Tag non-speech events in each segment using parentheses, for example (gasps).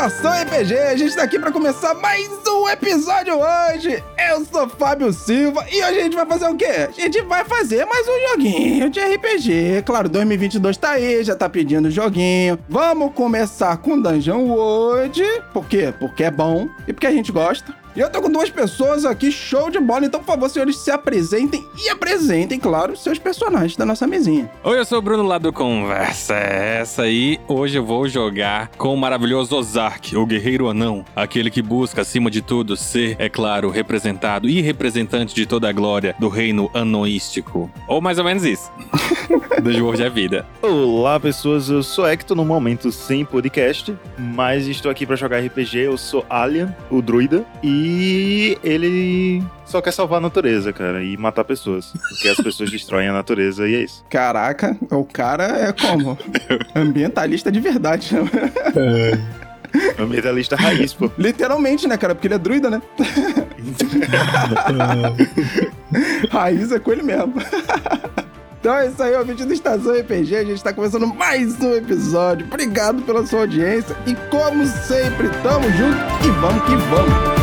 Estação RPG, a gente tá aqui pra começar mais um episódio hoje. Eu sou Fábio Silva e hoje a gente vai fazer o quê? A gente vai fazer mais um joguinho de RPG. Claro, 2022 tá aí, já tá pedindo joguinho. Vamos começar com Dungeon World. Por quê? Porque é bom e porque a gente gosta. E eu tô com duas pessoas aqui, show de bola. Então, por favor, senhores, se apresentem e apresentem, claro, seus personagens da nossa mesinha. Oi, eu sou o Bruno lá do Conversa. É essa aí, hoje eu vou jogar com o maravilhoso Ozark, o guerreiro anão. Aquele que busca, acima de tudo, ser, é claro, representado e representante de toda a glória do reino anoístico. Ou mais ou menos isso. do jogo de vida. Olá, pessoas. Eu sou Hector, no momento sem podcast, mas estou aqui pra jogar RPG. Eu sou Alien, o druida, e ele só quer salvar a natureza, cara, e matar pessoas. Porque as pessoas (laughs) destroem a natureza e é isso. Caraca, o cara é como? (laughs) Ambientalista de verdade. né? Ambientalista raiz, pô. (laughs) Literalmente, né, cara? Porque ele é druida, né? Raiz é com ele mesmo. Então é isso aí, ouvinte do Estação RPG. A gente tá começando mais um episódio. Obrigado pela sua audiência. E como sempre, tamo junto e vamos que vamos.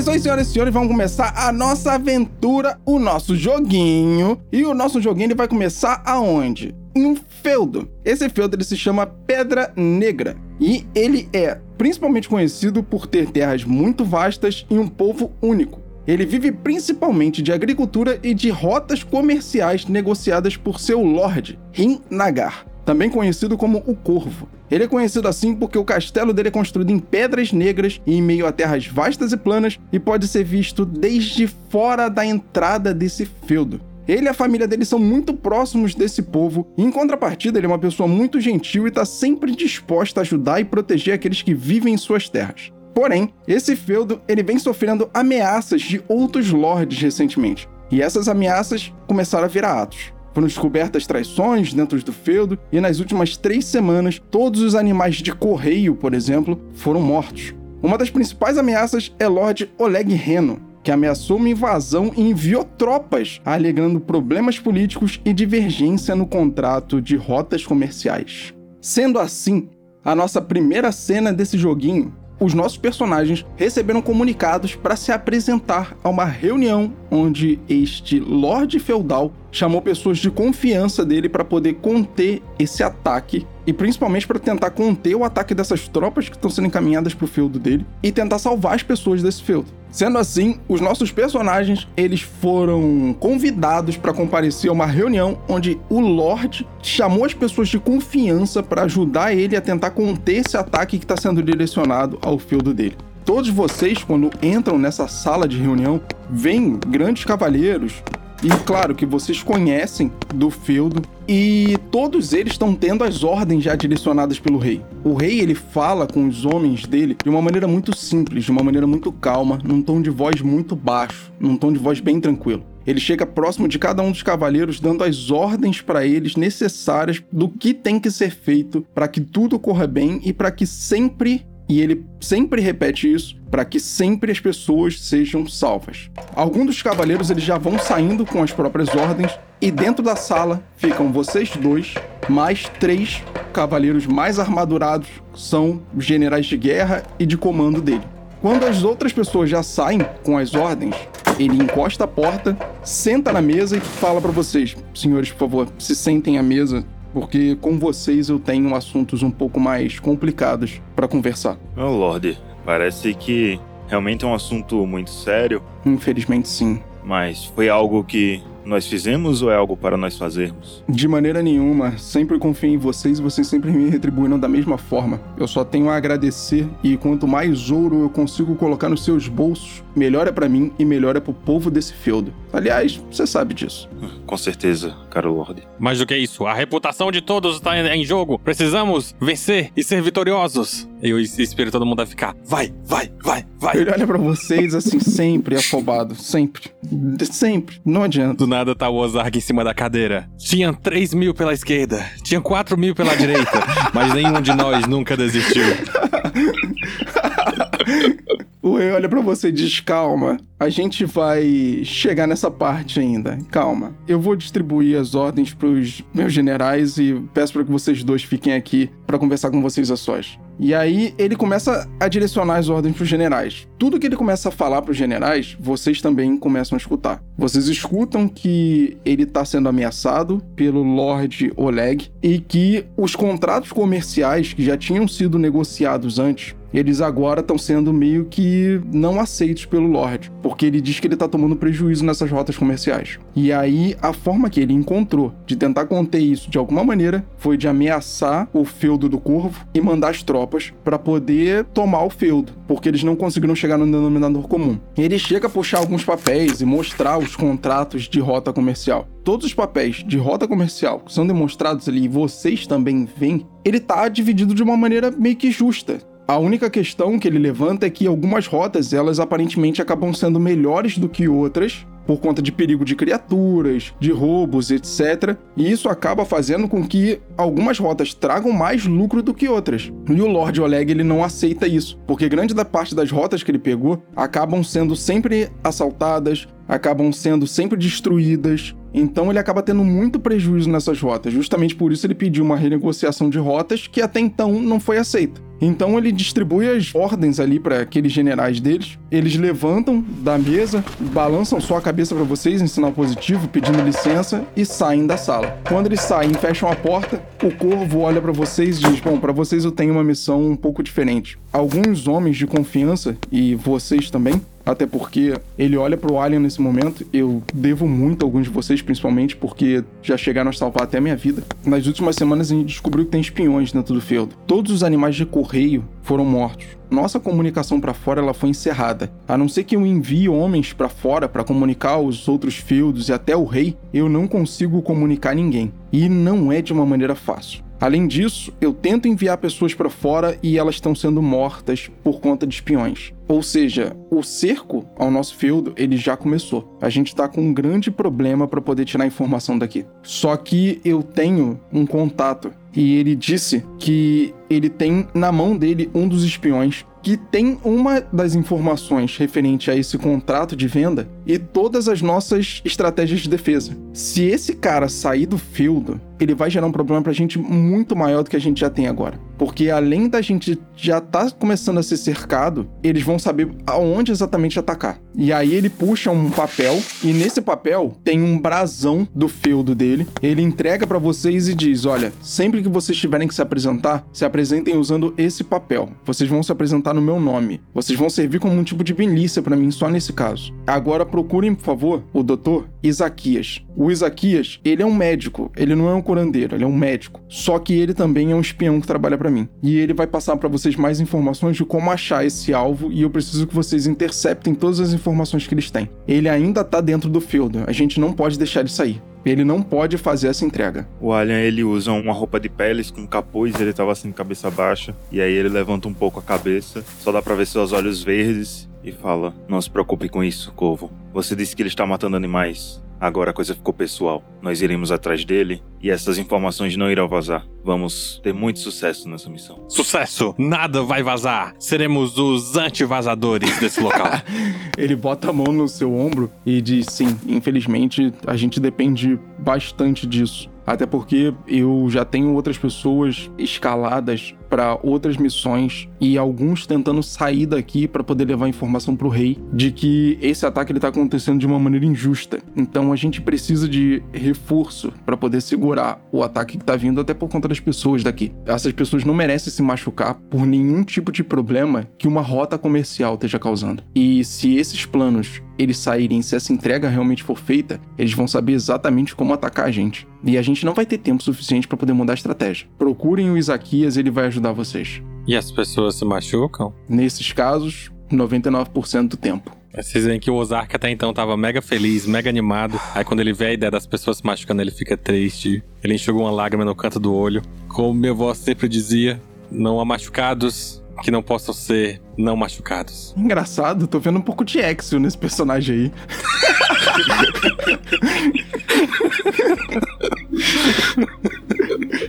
Isso aí, senhoras e senhores. Vamos começar a nossa aventura, o nosso joguinho. E o nosso joguinho ele vai começar aonde? Em um feudo. Esse feudo ele se chama Pedra Negra. E ele é principalmente conhecido por ter terras muito vastas e um povo único. Ele vive principalmente de agricultura e de rotas comerciais negociadas por seu lord, Rin Nagar também conhecido como o Corvo. Ele é conhecido assim porque o castelo dele é construído em pedras negras e em meio a terras vastas e planas e pode ser visto desde fora da entrada desse feudo. Ele e a família dele são muito próximos desse povo, e em contrapartida, ele é uma pessoa muito gentil e está sempre disposta a ajudar e proteger aqueles que vivem em suas terras. Porém, esse feudo ele vem sofrendo ameaças de outros lords recentemente, e essas ameaças começaram a virar atos. Foram descobertas traições dentro do feudo, e nas últimas três semanas, todos os animais de correio, por exemplo, foram mortos. Uma das principais ameaças é Lord Oleg Reno, que ameaçou uma invasão e enviou tropas, alegando problemas políticos e divergência no contrato de rotas comerciais. Sendo assim, a nossa primeira cena desse joguinho os nossos personagens receberam comunicados para se apresentar a uma reunião onde este Lorde Feudal chamou pessoas de confiança dele para poder conter esse ataque e principalmente para tentar conter o ataque dessas tropas que estão sendo encaminhadas para o feudo dele e tentar salvar as pessoas desse feudo. Sendo assim, os nossos personagens eles foram convidados para comparecer a uma reunião onde o Lorde chamou as pessoas de confiança para ajudar ele a tentar conter esse ataque que está sendo direcionado ao feudo dele. Todos vocês, quando entram nessa sala de reunião, veem grandes cavaleiros, e claro que vocês conhecem do feudo e todos eles estão tendo as ordens já direcionadas pelo rei. O rei ele fala com os homens dele de uma maneira muito simples, de uma maneira muito calma, num tom de voz muito baixo, num tom de voz bem tranquilo. Ele chega próximo de cada um dos cavaleiros, dando as ordens para eles necessárias do que tem que ser feito para que tudo corra bem e para que sempre e ele sempre repete isso para que sempre as pessoas sejam salvas. Alguns dos cavaleiros eles já vão saindo com as próprias ordens e dentro da sala ficam vocês dois mais três cavaleiros mais armadurados, são generais de guerra e de comando dele. Quando as outras pessoas já saem com as ordens, ele encosta a porta, senta na mesa e fala para vocês: "Senhores, por favor, se sentem à mesa porque com vocês eu tenho assuntos um pouco mais complicados para conversar. Oh, Lorde, parece que realmente é um assunto muito sério, Infelizmente, sim. mas foi algo que nós fizemos ou é algo para nós fazermos? De maneira nenhuma, sempre confio em vocês e vocês sempre me retribuíram da mesma forma. Eu só tenho a agradecer e quanto mais ouro eu consigo colocar nos seus bolsos, melhor é para mim e melhor é pro povo desse feudo. Aliás, você sabe disso. Com certeza, caro Lorde. Mais do que isso, a reputação de todos está em jogo. Precisamos vencer e ser vitoriosos. Eu espero todo mundo a ficar. Vai, vai, vai, vai. Ele olha pra vocês assim, sempre afobado. Sempre. De- Sempre. Não adianta. Do nada tá o Ozark em cima da cadeira. Tinha 3 mil pela esquerda, tinha 4 mil pela direita, mas nenhum de nós nunca desistiu. (laughs) O rei olha pra você e diz: calma, a gente vai chegar nessa parte ainda. Calma. Eu vou distribuir as ordens pros meus generais e peço para que vocês dois fiquem aqui pra conversar com vocês a sós. E aí ele começa a direcionar as ordens pros generais. Tudo que ele começa a falar pros generais, vocês também começam a escutar. Vocês escutam que ele tá sendo ameaçado pelo Lord Oleg e que os contratos comerciais que já tinham sido negociados antes eles agora estão sendo meio que não aceitos pelo Lorde, porque ele diz que ele tá tomando prejuízo nessas rotas comerciais. E aí, a forma que ele encontrou de tentar conter isso de alguma maneira foi de ameaçar o feudo do Corvo e mandar as tropas para poder tomar o feudo, porque eles não conseguiram chegar no denominador comum. Ele chega a puxar alguns papéis e mostrar os contratos de rota comercial. Todos os papéis de rota comercial que são demonstrados ali e vocês também veem, ele tá dividido de uma maneira meio que justa. A única questão que ele levanta é que algumas rotas, elas aparentemente acabam sendo melhores do que outras, por conta de perigo de criaturas, de roubos, etc. E isso acaba fazendo com que algumas rotas tragam mais lucro do que outras. E o Lord Oleg ele não aceita isso, porque grande da parte das rotas que ele pegou acabam sendo sempre assaltadas, acabam sendo sempre destruídas. Então ele acaba tendo muito prejuízo nessas rotas. Justamente por isso ele pediu uma renegociação de rotas que até então não foi aceita. Então ele distribui as ordens ali para aqueles generais deles. Eles levantam da mesa, balançam só a cabeça para vocês em sinal positivo, pedindo licença e saem da sala. Quando eles saem, fecham a porta, o corvo olha para vocês e diz: "Bom, para vocês eu tenho uma missão um pouco diferente. Alguns homens de confiança e vocês também até porque ele olha pro Alien nesse momento. Eu devo muito a alguns de vocês, principalmente porque já chegaram a salvar até a minha vida. Nas últimas semanas a gente descobriu que tem espiões dentro do feudo. Todos os animais de correio foram mortos. Nossa comunicação para fora ela foi encerrada. A não ser que eu envie homens para fora para comunicar aos outros feudos e até o rei, eu não consigo comunicar ninguém. E não é de uma maneira fácil. Além disso, eu tento enviar pessoas para fora e elas estão sendo mortas por conta de espiões. Ou seja, o cerco ao nosso feudo, ele já começou. A gente tá com um grande problema para poder tirar informação daqui. Só que eu tenho um contato e ele disse que ele tem na mão dele um dos espiões que tem uma das informações referente a esse contrato de venda e todas as nossas estratégias de defesa. Se esse cara sair do feudo, ele vai gerar um problema pra gente muito maior do que a gente já tem agora. Porque além da gente já tá começando a ser cercado, eles vão saber aonde exatamente atacar. E aí ele puxa um papel e nesse papel tem um brasão do feudo dele. Ele entrega pra vocês e diz: "Olha, sempre que vocês tiverem que se apresentar, se apresentem usando esse papel. Vocês vão se apresentar no meu nome. Vocês vão servir como um tipo de milícia pra mim só nesse caso. Agora procurem, por favor, o doutor Isaquias. O Isaquias, ele é um médico, ele não é um curandeiro, ele é um médico. Só que ele também é um espião que trabalha pra mim. E ele vai passar pra vocês mais informações de como achar esse alvo e eu preciso que vocês interceptem todas as informações que eles têm. Ele ainda tá dentro do feudo, a gente não pode deixar ele sair. Ele não pode fazer essa entrega. O Alien, ele usa uma roupa de peles com capuz, ele tava assim, cabeça baixa. E aí ele levanta um pouco a cabeça, só dá pra ver seus olhos verdes e fala: Não se preocupe com isso, Corvo. Você disse que ele está matando animais. Agora a coisa ficou pessoal. Nós iremos atrás dele e essas informações não irão vazar. Vamos ter muito sucesso nessa missão. Sucesso! Nada vai vazar! Seremos os anti-vazadores desse local. (laughs) Ele bota a mão no seu ombro e diz: Sim, infelizmente a gente depende bastante disso. Até porque eu já tenho outras pessoas escaladas para outras missões e alguns tentando sair daqui para poder levar informação pro rei de que esse ataque ele tá acontecendo de uma maneira injusta. Então a gente precisa de reforço para poder segurar o ataque que tá vindo até por conta das pessoas daqui. Essas pessoas não merecem se machucar por nenhum tipo de problema que uma rota comercial esteja causando. E se esses planos eles saírem, se essa entrega realmente for feita, eles vão saber exatamente como atacar a gente. E a gente não vai ter tempo suficiente para poder mudar a estratégia. Procurem o Isaquias, ele vai ajudar vocês. e as pessoas se machucam? Nesses casos, 99% do tempo. Vocês veem que o Ozark até então tava mega feliz, mega animado. Aí quando ele vê a ideia das pessoas se machucando, ele fica triste. Ele enxugou uma lágrima no canto do olho. Como minha avó sempre dizia, não há machucados, que não possam ser não machucados. Engraçado, tô vendo um pouco de Exio nesse personagem aí. (laughs)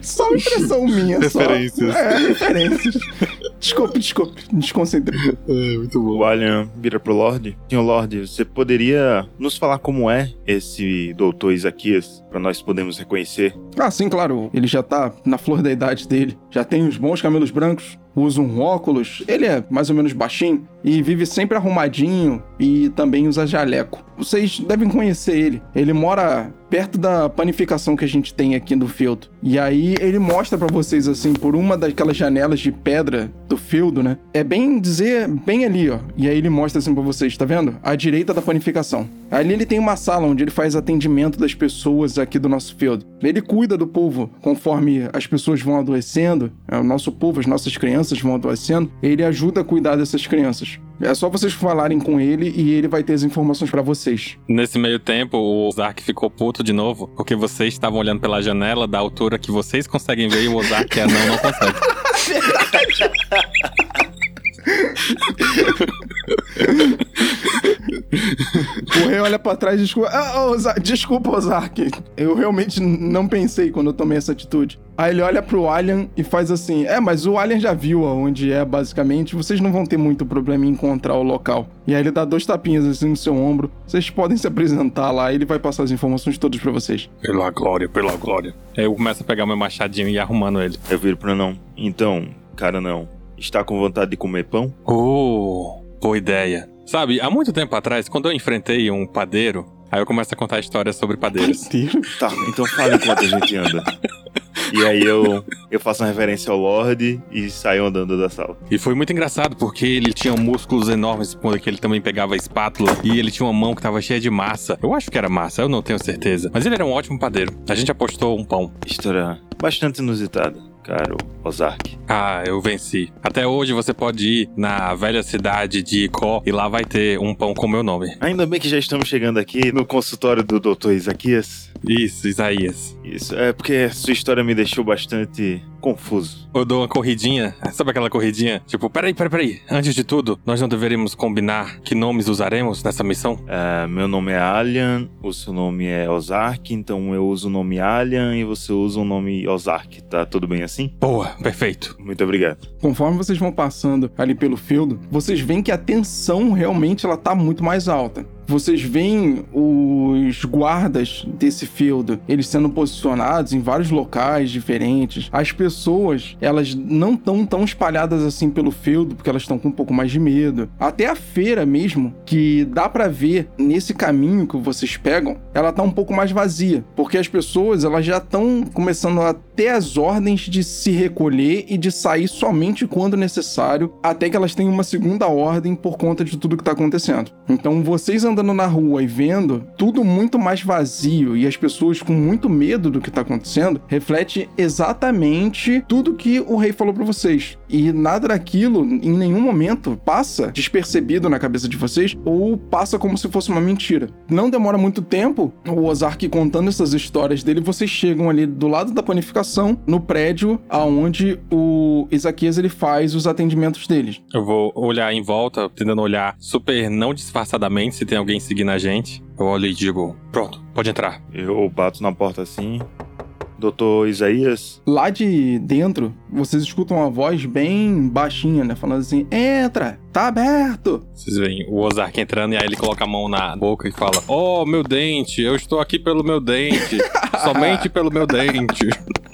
Só uma impressão minha. Referências. Só. É, referências. Desculpe, desculpe. Desconcentrei. É, muito O Alien vira pro Lorde. Senhor Lorde, você poderia nos falar como é esse doutor Isaquias, pra nós podermos reconhecer? Ah, sim, claro. Ele já tá na flor da idade dele. Já tem os bons camelos brancos. Usa um óculos. Ele é mais ou menos baixinho. E vive sempre arrumadinho. E também usa jaleco. Vocês devem conhecer ele. Ele mora perto da panificação que a gente tem aqui no feudo. E aí ele mostra pra vocês assim por uma daquelas janelas de pedra do feudo, né? É bem dizer, bem ali, ó. E aí ele mostra assim pra vocês, tá vendo? À direita da panificação. Ali ele tem uma sala onde ele faz atendimento das pessoas aqui do nosso feudo. Ele cuida do povo conforme as pessoas vão adoecendo, é, o nosso povo, as nossas crianças vão adoecendo, ele ajuda a cuidar dessas crianças. É só vocês falarem com ele e ele vai ter as informações pra vocês. Nesse meio tempo, o Ozark ficou puto de novo, porque vocês estavam olhando pela janela da altura que vocês conseguem ver e o Ozark é anão não consegue. (laughs) (laughs) (laughs) (laughs) O rei olha pra trás e desculpa. Ah, Ozark, desculpa, Ozark. Eu realmente não pensei quando eu tomei essa atitude. Aí ele olha pro Alien e faz assim: É, mas o Alien já viu aonde é, basicamente. Vocês não vão ter muito problema em encontrar o local. E aí ele dá dois tapinhas assim no seu ombro. Vocês podem se apresentar lá e ele vai passar as informações todas pra vocês. Pela glória, pela glória. Aí eu começo a pegar meu machadinho e ir arrumando ele. Eu viro pro não. Então, cara não. Está com vontade de comer pão? Oh, boa ideia. Sabe, há muito tempo atrás, quando eu enfrentei um padeiro, aí eu começo a contar histórias sobre padeiros. Deus. Tá, então fala enquanto a gente anda. E aí eu, eu faço uma reverência ao Lorde e saio andando da sala. E foi muito engraçado, porque ele tinha músculos enormes, porque ele também pegava a espátula, e ele tinha uma mão que tava cheia de massa. Eu acho que era massa, eu não tenho certeza. Mas ele era um ótimo padeiro. A gente apostou um pão. História bastante inusitada, caro Ozark. Ah, eu venci. Até hoje você pode ir na velha cidade de Icó e lá vai ter um pão com meu nome. Ainda bem que já estamos chegando aqui no consultório do Dr. Isaquias. Isso, Isaías. Isso, é porque sua história me deixou bastante confuso. Eu dou uma corridinha, sabe aquela corridinha? Tipo, peraí, peraí, peraí. Antes de tudo, nós não deveríamos combinar que nomes usaremos nessa missão? É, meu nome é Alien, o seu nome é Ozark, então eu uso o nome Alien e você usa o nome Ozark, tá tudo bem assim? Boa, perfeito. Muito obrigado. Conforme vocês vão passando ali pelo feudo, vocês veem que a tensão realmente ela tá muito mais alta. Vocês veem os guardas desse feudo, eles sendo posicionados em vários locais diferentes. As pessoas, elas não estão tão espalhadas assim pelo feudo, porque elas estão com um pouco mais de medo. Até a feira mesmo, que dá pra ver nesse caminho que vocês pegam, ela tá um pouco mais vazia, porque as pessoas, elas já estão começando a ter as ordens de se recolher e de sair somente quando necessário, até que elas tenham uma segunda ordem por conta de tudo que tá acontecendo. Então, vocês andando na rua e vendo tudo muito mais vazio e as pessoas com muito medo do que tá acontecendo, reflete exatamente tudo que o rei falou para vocês. E nada daquilo, em nenhum momento, passa despercebido na cabeça de vocês ou passa como se fosse uma mentira. Não demora muito tempo, o Ozark contando essas histórias dele, vocês chegam ali do lado da panificação, no prédio aonde o Isaquias ele faz os atendimentos deles. Eu vou olhar em volta, tentando olhar super não disfarçadamente se tem alguém seguindo a gente. Eu olho e digo: Pronto, pode entrar. Eu bato na porta assim. Doutor Isaías, Lá de dentro, vocês escutam uma voz bem baixinha, né? Falando assim: entra, tá aberto. Vocês veem o Ozark entrando e aí ele coloca a mão na boca e fala: Oh, meu dente, eu estou aqui pelo meu dente. (laughs) somente pelo meu dente. (laughs)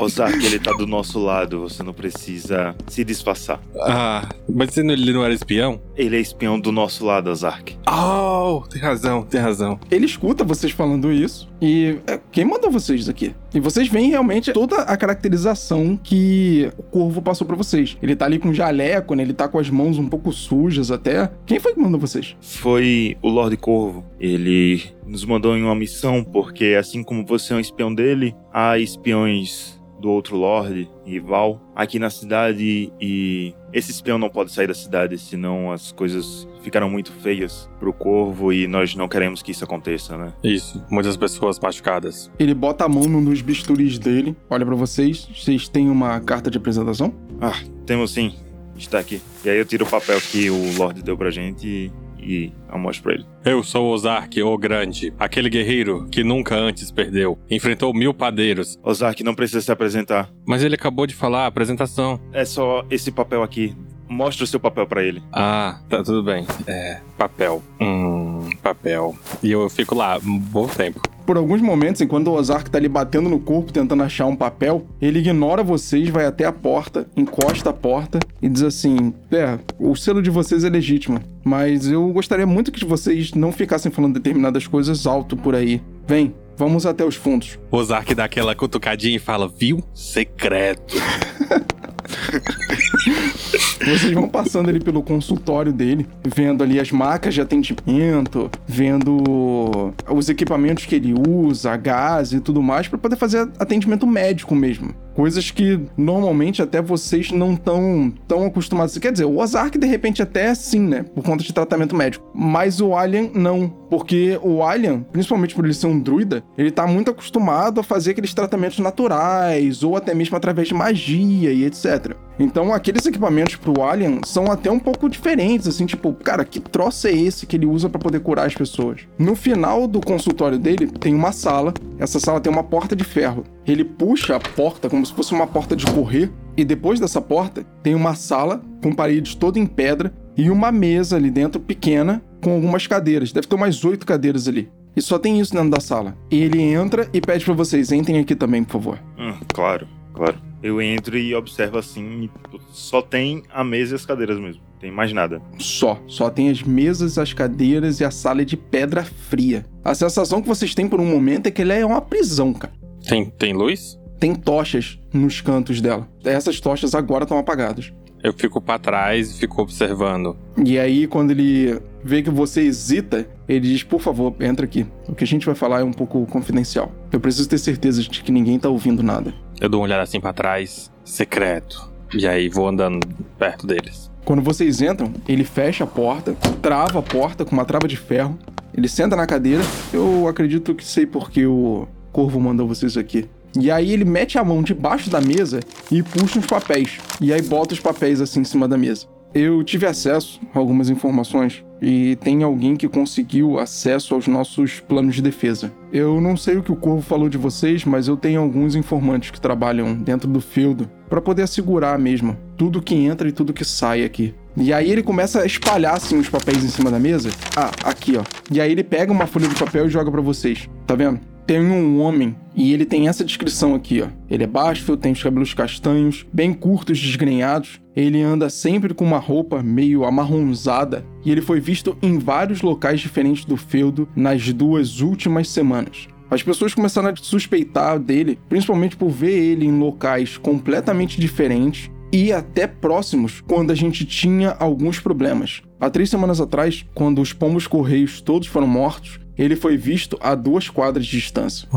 Ozark, ele tá do nosso lado, você não precisa se disfarçar. Ah, mas ele não- era espião? Ele é espião do nosso lado, Ozark. Oh, tem razão, tem razão. Ele escuta vocês falando isso e é, quem mandou vocês aqui? E vocês veem realmente toda a caracterização que o corvo passou pra vocês. Ele tá ali com jaleco, né? Ele tá com as mãos um pouco sujas até. Quem foi que mandou vocês? Foi o Lorde Corvo. Ele nos mandou em uma missão porque, assim como você é um espião dele, há espiões do outro Lorde, rival, aqui na cidade e esse espião não pode sair da cidade, senão as coisas ficarão muito feias pro Corvo e nós não queremos que isso aconteça, né? Isso, muitas pessoas machucadas. Ele bota a mão num dos bisturis dele, olha pra vocês. Vocês têm uma carta de apresentação? Ah, temos sim. Está aqui. E aí eu tiro o papel que o Lorde deu pra gente e, e eu mostro pra ele. Eu sou Ozark, o Grande, aquele guerreiro que nunca antes perdeu. Enfrentou mil padeiros, Ozark não precisa se apresentar. mas ele acabou de falar a apresentação. É só esse papel aqui. Mostra o seu papel pra ele. Ah, tá tudo bem. É, papel. Hum, papel. E eu fico lá um bom tempo. Por alguns momentos, enquanto o Ozark tá ali batendo no corpo tentando achar um papel, ele ignora vocês, vai até a porta, encosta a porta e diz assim: É, o selo de vocês é legítimo, mas eu gostaria muito que vocês não ficassem falando determinadas coisas alto por aí. Vem, vamos até os fundos. Ozark dá aquela cutucadinha e fala, viu? Secreto. (laughs) (laughs) Vocês vão passando ali pelo consultório dele, vendo ali as macas de atendimento, vendo os equipamentos que ele usa, gás e tudo mais, para poder fazer atendimento médico mesmo. Coisas que normalmente até vocês não estão tão acostumados. Quer dizer, o Ozark de repente até sim, né? Por conta de tratamento médico. Mas o Alien não. Porque o Alien, principalmente por ele ser um druida, ele tá muito acostumado a fazer aqueles tratamentos naturais, ou até mesmo através de magia e etc. Então, aqueles equipamentos pro Alien são até um pouco diferentes, assim, tipo, cara, que troço é esse que ele usa para poder curar as pessoas? No final do consultório dele, tem uma sala. Essa sala tem uma porta de ferro. Ele puxa a porta como se fosse uma porta de correr, e depois dessa porta tem uma sala com paredes toda em pedra e uma mesa ali dentro pequena com algumas cadeiras. Deve ter umas oito cadeiras ali. E só tem isso dentro da sala. E ele entra e pede para vocês, entrem aqui também, por favor. Hum, claro, claro. Eu entro e observo assim, e só tem a mesa e as cadeiras mesmo. Tem mais nada. Só. Só tem as mesas, as cadeiras e a sala é de pedra fria. A sensação que vocês têm por um momento é que ela é uma prisão, cara. Tem, tem luz? Tem tochas nos cantos dela. Essas tochas agora estão apagadas. Eu fico pra trás e fico observando. E aí, quando ele vê que você hesita, ele diz: Por favor, entra aqui. O que a gente vai falar é um pouco confidencial. Eu preciso ter certeza de que ninguém tá ouvindo nada. Eu dou uma olhada assim pra trás, secreto. E aí vou andando perto deles. Quando vocês entram, ele fecha a porta, trava a porta com uma trava de ferro. Ele senta na cadeira. Eu acredito que sei porque o Corvo mandou vocês aqui. E aí ele mete a mão debaixo da mesa e puxa uns papéis. E aí bota os papéis assim em cima da mesa. Eu tive acesso a algumas informações e tem alguém que conseguiu acesso aos nossos planos de defesa. Eu não sei o que o Corvo falou de vocês, mas eu tenho alguns informantes que trabalham dentro do feudo para poder assegurar mesmo tudo que entra e tudo que sai aqui. E aí ele começa a espalhar assim os papéis em cima da mesa. Ah, aqui ó. E aí ele pega uma folha de papel e joga para vocês. Tá vendo? Tem um homem e ele tem essa descrição aqui, ó. Ele é baixo, tem os cabelos castanhos, bem curtos, desgrenhados. Ele anda sempre com uma roupa meio amarronzada e ele foi visto em vários locais diferentes do feudo nas duas últimas semanas. As pessoas começaram a suspeitar dele, principalmente por ver ele em locais completamente diferentes e até próximos quando a gente tinha alguns problemas. Há três semanas atrás, quando os pombos correios todos foram mortos, ele foi visto a duas quadras de distância.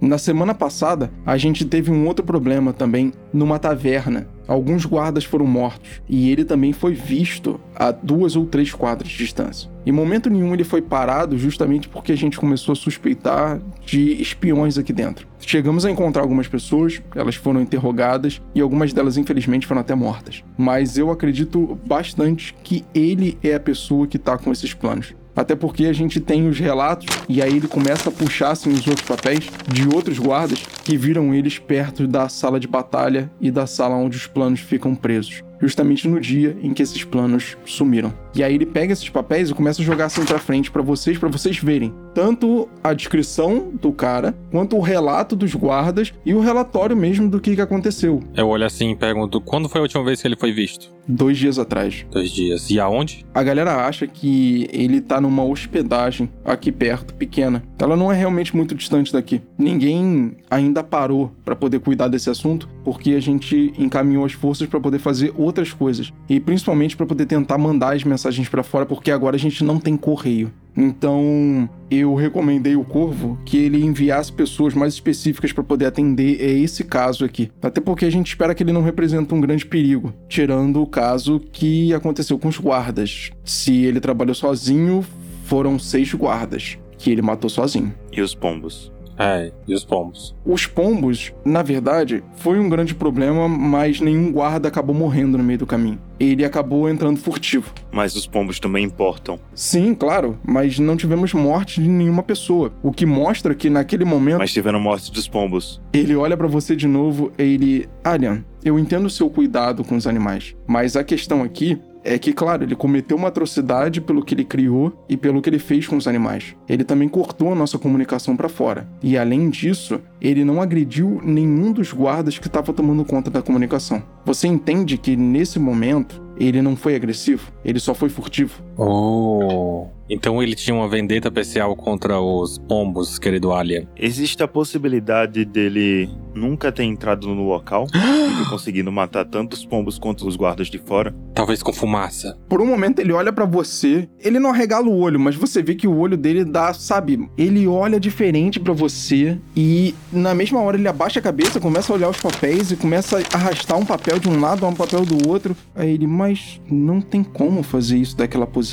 Na semana passada, a gente teve um outro problema também numa taverna. Alguns guardas foram mortos e ele também foi visto a duas ou três quadras de distância. Em momento nenhum ele foi parado justamente porque a gente começou a suspeitar de espiões aqui dentro. Chegamos a encontrar algumas pessoas, elas foram interrogadas e algumas delas infelizmente foram até mortas. Mas eu acredito bastante que ele é a pessoa que tá com esses planos. Até porque a gente tem os relatos e aí ele começa a puxar assim, os outros papéis de outros guardas que viram eles perto da sala de batalha e da sala onde os planos ficam presos. Justamente no dia em que esses planos sumiram. E aí ele pega esses papéis e começa a jogar assim pra frente para vocês, para vocês verem tanto a descrição do cara, quanto o relato dos guardas e o relatório mesmo do que, que aconteceu. Eu olho assim e pergunto: quando foi a última vez que ele foi visto? Dois dias atrás. Dois dias. E aonde? A galera acha que ele tá numa hospedagem aqui perto, pequena. Ela não é realmente muito distante daqui. Ninguém ainda parou para poder cuidar desse assunto, porque a gente encaminhou as forças para poder fazer outras coisas e principalmente para poder tentar mandar as mensagens para fora, porque agora a gente não tem correio. Então, eu recomendei o Corvo que ele enviasse pessoas mais específicas para poder atender a esse caso aqui. Até porque a gente espera que ele não represente um grande perigo, tirando o caso que aconteceu com os guardas. Se ele trabalhou sozinho, foram seis guardas que ele matou sozinho. E os pombos? É, e os pombos? Os pombos, na verdade, foi um grande problema, mas nenhum guarda acabou morrendo no meio do caminho. Ele acabou entrando furtivo. Mas os pombos também importam. Sim, claro, mas não tivemos morte de nenhuma pessoa. O que mostra que naquele momento Mas tiveram morte dos pombos. ele olha pra você de novo e ele, Alien, eu entendo o seu cuidado com os animais, mas a questão aqui é que, claro, ele cometeu uma atrocidade pelo que ele criou e pelo que ele fez com os animais. Ele também cortou a nossa comunicação pra fora. E além disso, ele não agrediu nenhum dos guardas que estava tomando conta da comunicação. Você entende que nesse momento ele não foi agressivo, ele só foi furtivo. Oh. Então ele tinha uma vendetta especial contra os pombos, querido Alien. Existe a possibilidade dele nunca ter entrado no local (gasps) e ter conseguido matar tanto os pombos quanto os guardas de fora. Talvez com fumaça. Por um momento ele olha pra você, ele não arregala o olho, mas você vê que o olho dele dá, sabe? Ele olha diferente pra você e na mesma hora ele abaixa a cabeça, começa a olhar os papéis e começa a arrastar um papel de um lado a um papel do outro. Aí ele, mas não tem como fazer isso daquela posição.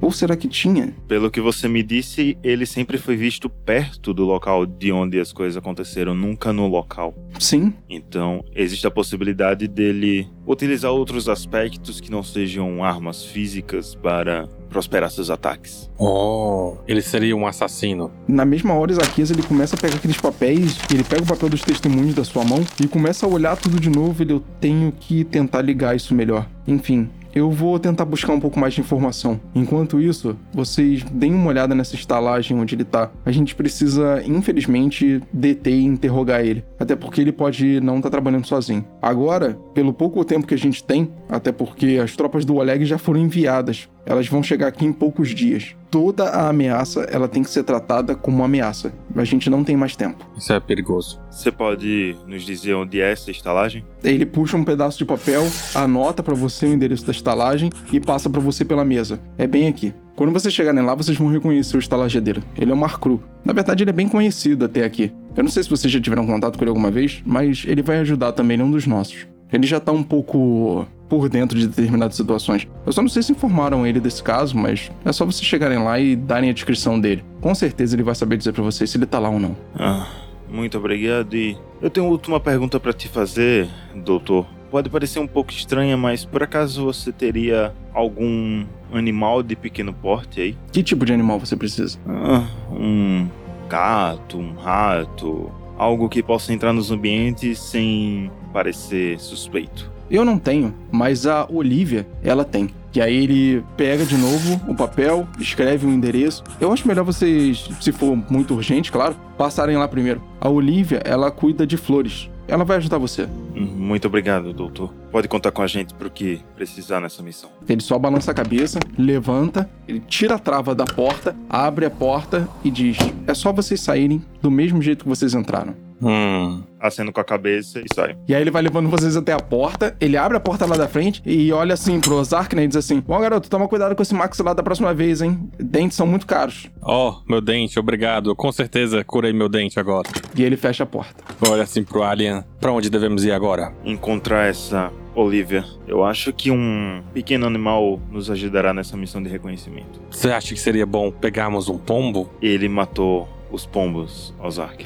Ou será que tinha? Pelo que você me disse, ele sempre foi visto perto do local de onde as coisas aconteceram, nunca no local. Sim, Então, existe a possibilidade dele utilizar outros aspectos que não sejam armas físicas para prosperar seus ataques. Oh. Ele seria um assassino. Na mesma hora, Isaquias ele começa a pegar aqueles papéis, ele pega o papel dos testemunhos da sua mão e começa a olhar tudo de novo. Ele, eu tenho que tentar ligar isso melhor. Enfim, eu vou tentar buscar um pouco mais de informação. Enquanto isso, vocês deem uma olhada nessa estalagem onde ele tá. A gente precisa, infelizmente, deter e interrogar ele. Até porque ele pode não estar trabalhando sozinho. Agora, pelo pouco tempo que a gente tem, até porque as tropas do Oleg já foram enviadas. Elas vão chegar aqui em poucos dias. Toda a ameaça, ela tem que ser tratada como uma ameaça. A gente não tem mais tempo. Isso é perigoso. Você pode nos dizer onde é essa estalagem? Ele puxa um pedaço de papel, anota pra você o endereço da estalagem e passa pra você pela mesa. É bem aqui. Quando vocês chegarem lá, vocês vão reconhecer o estalagedeiro. Ele é o Marcru. Na verdade, ele é bem conhecido até aqui. Eu não sei se vocês já tiveram contato com ele alguma vez, mas ele vai ajudar também num dos nossos. Ele já tá um pouco por dentro de determinadas situações. Eu só não sei se informaram ele desse caso, mas é só vocês chegarem lá e darem a descrição dele. Com certeza ele vai saber dizer pra vocês se ele tá lá ou não. Ah, muito obrigado. E eu tenho uma última pergunta para te fazer, doutor. Pode parecer um pouco estranha, mas por acaso você teria algum animal de pequeno porte aí? Que tipo de animal você precisa? Ah, um gato, um rato, algo que possa entrar nos ambientes sem parecer suspeito. Eu não tenho, mas a Olivia, ela tem. E aí ele pega de novo o papel, escreve um endereço. Eu acho melhor vocês, se for muito urgente, claro, passarem lá primeiro. A Olivia, ela cuida de flores. Ela vai ajudar você. Muito obrigado, doutor. Pode contar com a gente pro que precisar nessa missão. Ele só balança a cabeça, levanta, ele tira a trava da porta, abre a porta e diz: É só vocês saírem do mesmo jeito que vocês entraram. Hum. Acendo com a cabeça e sai. E aí ele vai levando vocês até a porta, ele abre a porta lá da frente e olha assim pro Ozark, né? E diz assim: Bom, garoto, toma cuidado com esse Max lá da próxima vez, hein? Dentes são muito caros. Oh, meu dente, obrigado. Eu com certeza curei meu dente agora. E ele fecha a porta. Olha assim pro Alien. Pra onde devemos ir agora? Encontrar essa Olivia. Eu acho que um pequeno animal nos ajudará nessa missão de reconhecimento. Você acha que seria bom pegarmos um pombo? Ele matou os pombos, Ozark.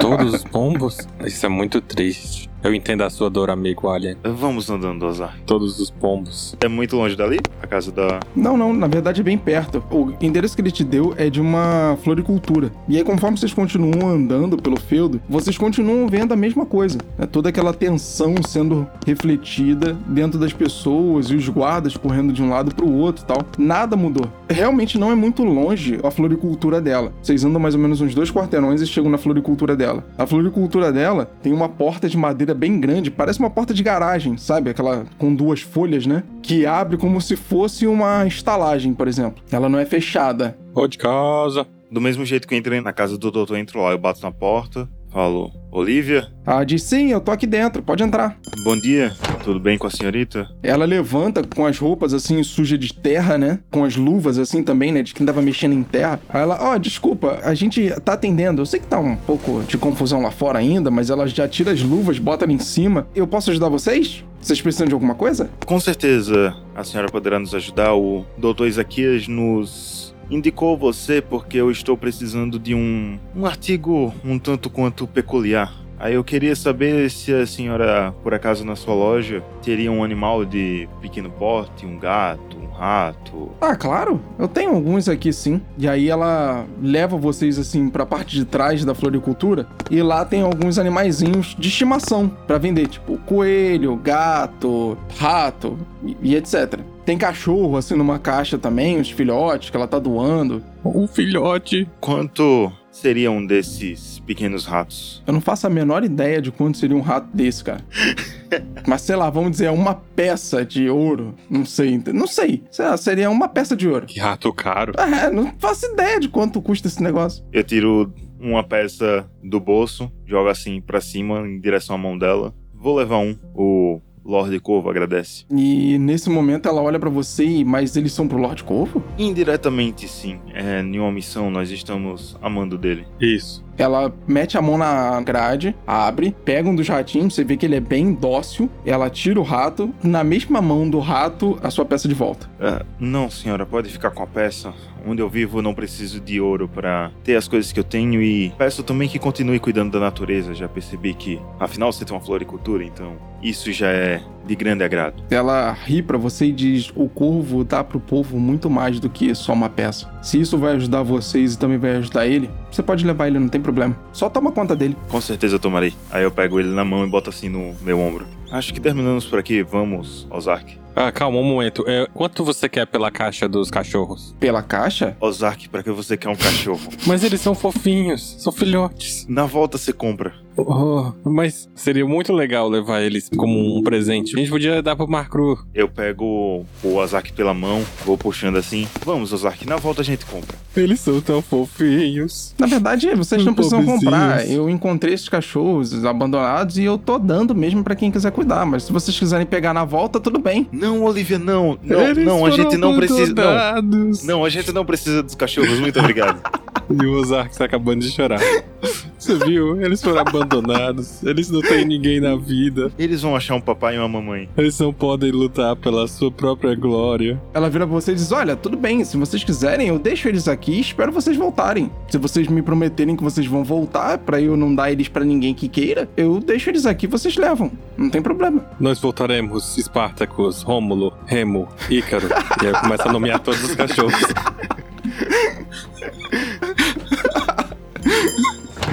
Todos os pombos? Isso é muito triste. Eu entendo a sua dor, amigo Alien. Vamos andando, Ozark. Todos os pombos. É muito longe dali? A casa da. Não, não, na verdade é bem perto. O endereço que ele te deu é de uma floricultura. E aí, conforme vocês continuam andando pelo feudo, vocês continuam vendo a mesma coisa. Né? Toda aquela tensão sendo refletida dentro das pessoas e os guardas correndo de um lado pro outro e tal. Nada mudou. Realmente não é muito longe a floricultura dela. Vocês andam mais ou menos uns dois quarteirões e chegam na floricultura dela. A floricultura dela tem uma porta de madeira bem grande, parece uma porta de garagem, sabe? Aquela com duas folhas, né? Que abre como se fosse uma estalagem, por exemplo. Ela não é fechada. Ô de casa. Do mesmo jeito que eu entrei na casa do doutor, eu entro lá, eu bato na porta, falo: Olivia, Ela diz: Sim, eu tô aqui dentro, pode entrar. bom dia, tudo bem com a senhorita? Ela levanta com as roupas assim sujas de terra, né? Com as luvas assim também, né? De quem tava mexendo em terra. Aí ela, ó, desculpa, a gente tá atendendo. Eu sei que tá um pouco de confusão lá fora ainda, mas ela já tira as luvas, bota ali em cima. Eu posso ajudar vocês? Vocês precisam de alguma coisa? Com certeza a senhora poderá nos ajudar. O doutor Isaquias nos indicou você porque eu estou precisando de um, um artigo um tanto quanto peculiar. Aí eu queria saber se a senhora, por acaso na sua loja, teria um animal de pequeno porte, um gato, rato. Ah, claro. Eu tenho alguns aqui sim. E aí ela leva vocês assim pra parte de trás da floricultura e lá tem alguns animaizinhos de estimação pra vender, tipo coelho, gato, rato e, e etc. Tem cachorro assim numa caixa também, os filhotes que ela tá doando. Um filhote. Quanto seria um desses pequenos ratos? Eu não faço a menor ideia de quanto seria um rato desse, cara. (laughs) Mas sei lá, vamos dizer, uma peça de ouro. Não sei, não sei. Sei lá, seria uma peça de ouro. Que rato caro. É, não faço ideia de quanto custa esse negócio. Eu tiro uma peça do bolso, jogo assim pra cima em direção à mão dela. Vou levar um. O Lorde Corvo agradece. E nesse momento ela olha pra você, e mas eles são pro Lorde Corvo? Indiretamente, sim. É, em uma missão, nós estamos amando dele. Isso. Ela mete a mão na grade, abre, pega um dos ratinhos, você vê que ele é bem dócil. Ela tira o rato, na mesma mão do rato, a sua peça de volta. É, não, senhora, pode ficar com a peça. Onde eu vivo, não preciso de ouro para ter as coisas que eu tenho e peço também que continue cuidando da natureza. Já percebi que, afinal, você tem uma floricultura, então isso já é de grande agrado. Ela ri pra você e diz: O corvo dá pro povo muito mais do que só uma peça. Se isso vai ajudar vocês e também vai ajudar ele, você pode levar ele, não tem problema. Só toma conta dele. Com certeza eu tomarei. Aí eu pego ele na mão e boto assim no meu ombro. Acho que terminamos por aqui. Vamos, Ozark. Ah, calma, um momento. É, quanto você quer pela caixa dos cachorros? Pela caixa? Ozark, pra que você quer um cachorro? (laughs) Mas eles são fofinhos, são filhotes. Na volta você compra. Oh, mas seria muito legal levar eles como um presente. A gente podia dar pro Marcru. Eu pego o Ozark pela mão, vou puxando assim. Vamos, Ozark, na volta a gente compra. Eles são tão fofinhos. Na verdade, vocês não Hum, precisam pobrezinhos. comprar. Eu encontrei esses cachorros abandonados e eu tô dando mesmo pra quem quiser cuidar. Mas se vocês quiserem pegar na volta, tudo bem. Não, Olivia, não. Não, Eles não, a gente não precisa. Não, não, a gente não precisa dos cachorros. Muito obrigado. (laughs) E o Ozark tá acabando de chorar. (laughs) Você viu? Eles foram abandonados. Eles não têm ninguém na vida. Eles vão achar um papai e uma mamãe. Eles não podem lutar pela sua própria glória. Ela vira pra você e diz: Olha, tudo bem, se vocês quiserem, eu deixo eles aqui e espero vocês voltarem. Se vocês me prometerem que vocês vão voltar, pra eu não dar eles pra ninguém que queira, eu deixo eles aqui e vocês levam. Não tem problema. Nós voltaremos, Spartacus, Rômulo, Remo, Ícaro. e aí começa a nomear todos os cachorros. (laughs)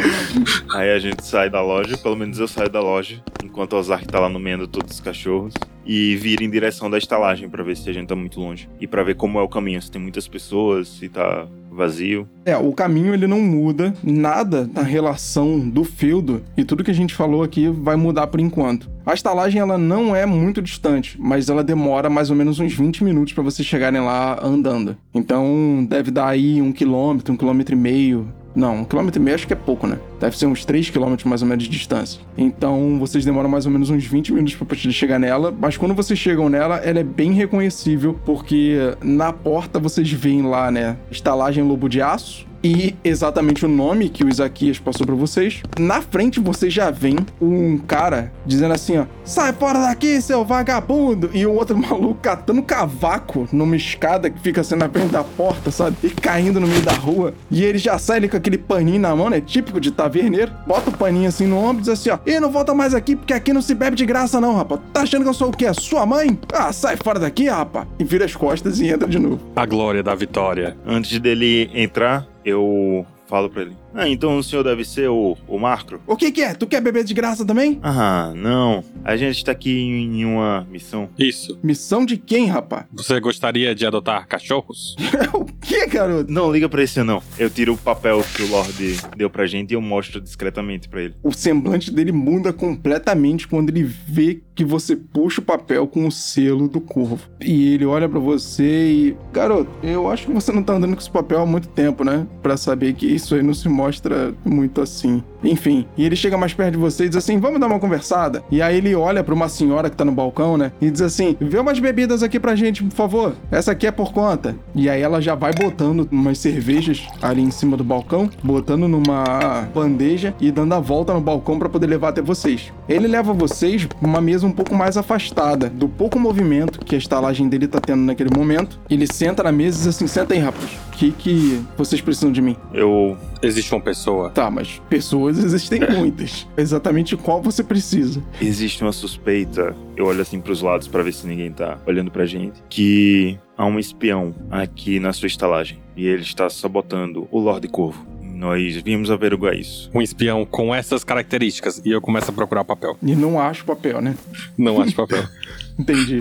(laughs) Aí a gente sai da loja, pelo menos eu saio da loja, enquanto o Ozark tá lá nomeando todos os cachorros. E vira em direção da estalagem pra ver se a gente tá muito longe. E pra ver como é o caminho, se tem muitas pessoas, se tá vazio. É, o caminho ele não muda, nada na relação do feudo e tudo que a gente falou aqui vai mudar por enquanto. A estalagem ela não é muito distante, mas ela demora mais ou menos uns 20 minutos pra vocês chegarem lá andando. Então deve dar aí um quilômetro, um quilômetro e meio. Não, um quilômetro e meio acho que é pouco, né? Deve ser uns 3 quilômetros mais ou menos de distância. Então vocês demoram mais ou menos uns 20 minutos poder chegar nela, mas quando vocês chegam nela, ela é bem reconhecível, porque na porta vocês veem lá, né? Estalagem Lobo de Aço. E exatamente o nome que o Isaquias passou pra vocês. Na frente vocês já vem um cara dizendo assim, ó: Sai fora daqui, seu vagabundo! E o outro (laughs) maluco catando cavaco numa escada que fica assim na frente da porta, sabe? E caindo no meio da rua. E ele já sai ali com aquele paninho na mão, né? Típico de taverneiro. Bota o paninho assim no ombro e diz assim, ó: E não volta mais aqui porque aqui não se bebe de graça, não, rapaz. Tá achando que eu sou o quê? A Sua mãe? Ah, sai fora daqui, rapaz. E vira as costas e entra de novo. A glória da vitória. Antes dele entrar, eu falo pra ele. Ah, então o senhor deve ser o, o Marcro? O que que é? Tu quer beber de graça também? Ah, não. A gente tá aqui em uma missão. Isso. Missão de quem, rapaz? Você gostaria de adotar cachorros? (laughs) o que, garoto? Não, liga pra esse não. Eu tiro o papel que o Lorde deu pra gente e eu mostro discretamente pra ele. O semblante dele muda completamente quando ele vê que você puxa o papel com o selo do corvo. E ele olha pra você e. Garoto, eu acho que você não tá andando com esse papel há muito tempo, né? Pra saber que isso aí não se mostra muito assim. Enfim, e ele chega mais perto de você e diz assim: vamos dar uma conversada. E aí ele olha pra uma senhora que tá no balcão, né? E diz assim: vê umas bebidas aqui pra gente, por favor. Essa aqui é por conta. E aí ela já vai botando umas cervejas ali em cima do balcão, botando numa bandeja e dando a volta no balcão para poder levar até vocês. Ele leva vocês pra uma mesa um pouco mais afastada do pouco movimento que a estalagem dele tá tendo naquele momento. Ele senta na mesa e diz assim: senta aí, rapaz. O que, que vocês precisam de mim? Eu. Existe uma pessoa. Tá, mas pessoas existem (laughs) muitas. Exatamente qual você precisa. Existe uma suspeita. Eu olho assim pros lados pra ver se ninguém tá olhando pra gente. Que há um espião aqui na sua estalagem. E ele está sabotando o Lorde Corvo. Nós vimos averiguar isso. Um espião com essas características. E eu começo a procurar papel. E não acho papel, né? Não acho papel. (laughs) Entendi.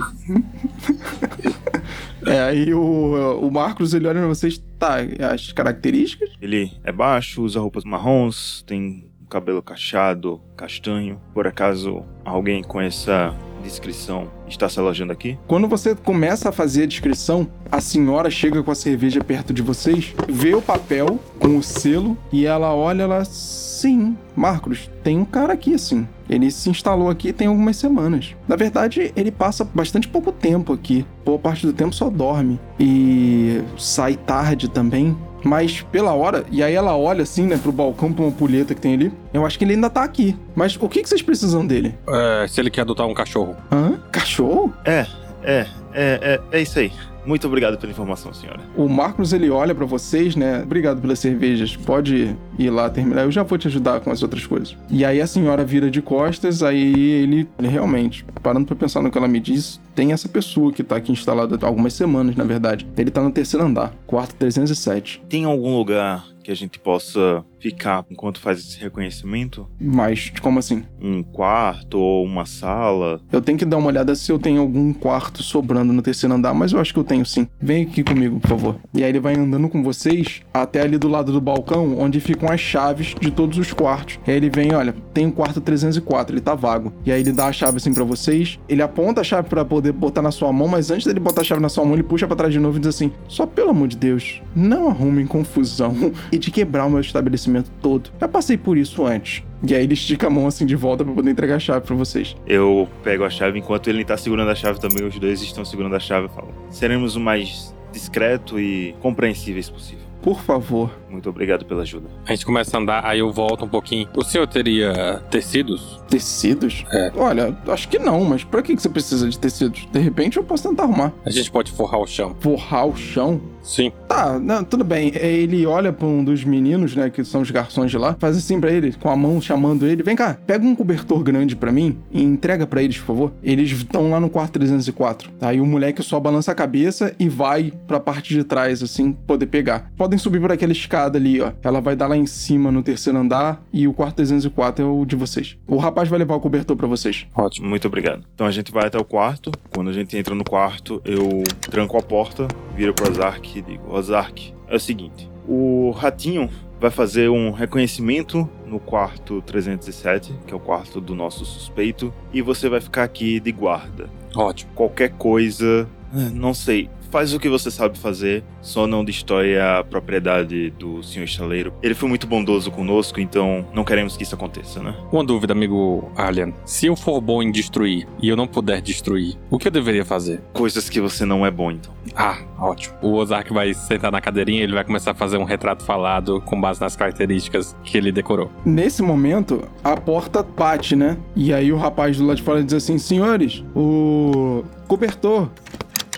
(laughs) é, aí o, o Marcos, ele olha pra vocês, tá, as características? Ele é baixo, usa roupas marrons, tem um cabelo cacheado, castanho. Por acaso alguém com essa descrição está se alojando aqui? Quando você começa a fazer a descrição, a senhora chega com a cerveja perto de vocês, vê o papel com o selo e ela olha, ela, sim, Marcos, tem um cara aqui assim. Ele se instalou aqui tem algumas semanas. Na verdade, ele passa bastante pouco tempo aqui. Boa parte do tempo só dorme e sai tarde também. Mas pela hora, e aí ela olha assim, né, pro balcão, pra uma pulheta que tem ali. Eu acho que ele ainda tá aqui. Mas o que, que vocês precisam dele? É, se ele quer adotar um cachorro. Hã? Cachorro? É, é, é, é, é isso aí. Muito obrigado pela informação, senhora. O Marcos ele olha pra vocês, né? Obrigado pelas cervejas. Pode ir lá terminar. Eu já vou te ajudar com as outras coisas. E aí a senhora vira de costas, aí ele, ele realmente, parando pra pensar no que ela me disse, tem essa pessoa que tá aqui instalada há algumas semanas, na verdade. Ele tá no terceiro andar, quarto 307. Tem algum lugar que a gente possa ficar enquanto faz esse reconhecimento? Mas como assim? Um quarto ou uma sala? Eu tenho que dar uma olhada se eu tenho algum quarto sobrando no terceiro andar, mas eu acho que eu tenho sim. Vem aqui comigo, por favor. E aí ele vai andando com vocês até ali do lado do balcão, onde ficam as chaves de todos os quartos. E aí ele vem, olha, tem o quarto 304, ele tá vago. E aí ele dá a chave assim para vocês. Ele aponta a chave para poder botar na sua mão, mas antes dele botar a chave na sua mão, ele puxa para trás de novo e diz assim: "Só pelo amor de Deus, não arrumem confusão (laughs) e de quebrar o meu estabelecimento todo. Já passei por isso antes." E aí ele estica a mão assim de volta para poder entregar a chave para vocês. Eu pego a chave enquanto ele tá segurando a chave também, os dois estão segurando a chave e falo: "Seremos o mais discreto e compreensíveis possível." Por favor. Muito obrigado pela ajuda. A gente começa a andar, aí eu volto um pouquinho. O senhor teria tecidos? Tecidos? É. Olha, acho que não, mas pra que você precisa de tecidos? De repente eu posso tentar arrumar. A gente pode forrar o chão. Forrar o chão? Sim. Tá, não, tudo bem. É, Ele olha pra um dos meninos, né, que são os garçons de lá, faz assim pra ele, com a mão chamando ele: vem cá, pega um cobertor grande pra mim e entrega pra eles, por favor. Eles estão lá no quarto 304. Aí o moleque só balança a cabeça e vai pra parte de trás, assim, poder pegar. Podem subir por aquela escada ali, ó. Ela vai dar lá em cima no terceiro andar e o quarto 304 é o de vocês. O rapaz vai levar o cobertor pra vocês. Ótimo. Muito obrigado. Então a gente vai até o quarto. Quando a gente entra no quarto, eu tranco a porta, viro pro Ozark e digo: Ozark, é o seguinte: o ratinho vai fazer um reconhecimento no quarto 307, que é o quarto do nosso suspeito, e você vai ficar aqui de guarda. Ótimo. Qualquer coisa, não sei, faz o que você sabe fazer, só não destrói a propriedade do senhor estaleiro. Ele foi muito bondoso conosco, então não queremos que isso aconteça, né? Uma dúvida, amigo Alien. Se eu for bom em destruir e eu não puder destruir, o que eu deveria fazer? Coisas que você não é bom, então. Ah, ótimo. O Ozark vai sentar na cadeirinha e ele vai começar a fazer um retrato falado com base nas características que ele decorou. Nesse momento, a porta bate, né? E aí o rapaz do lado de fora diz assim: Senhores, o cobertor.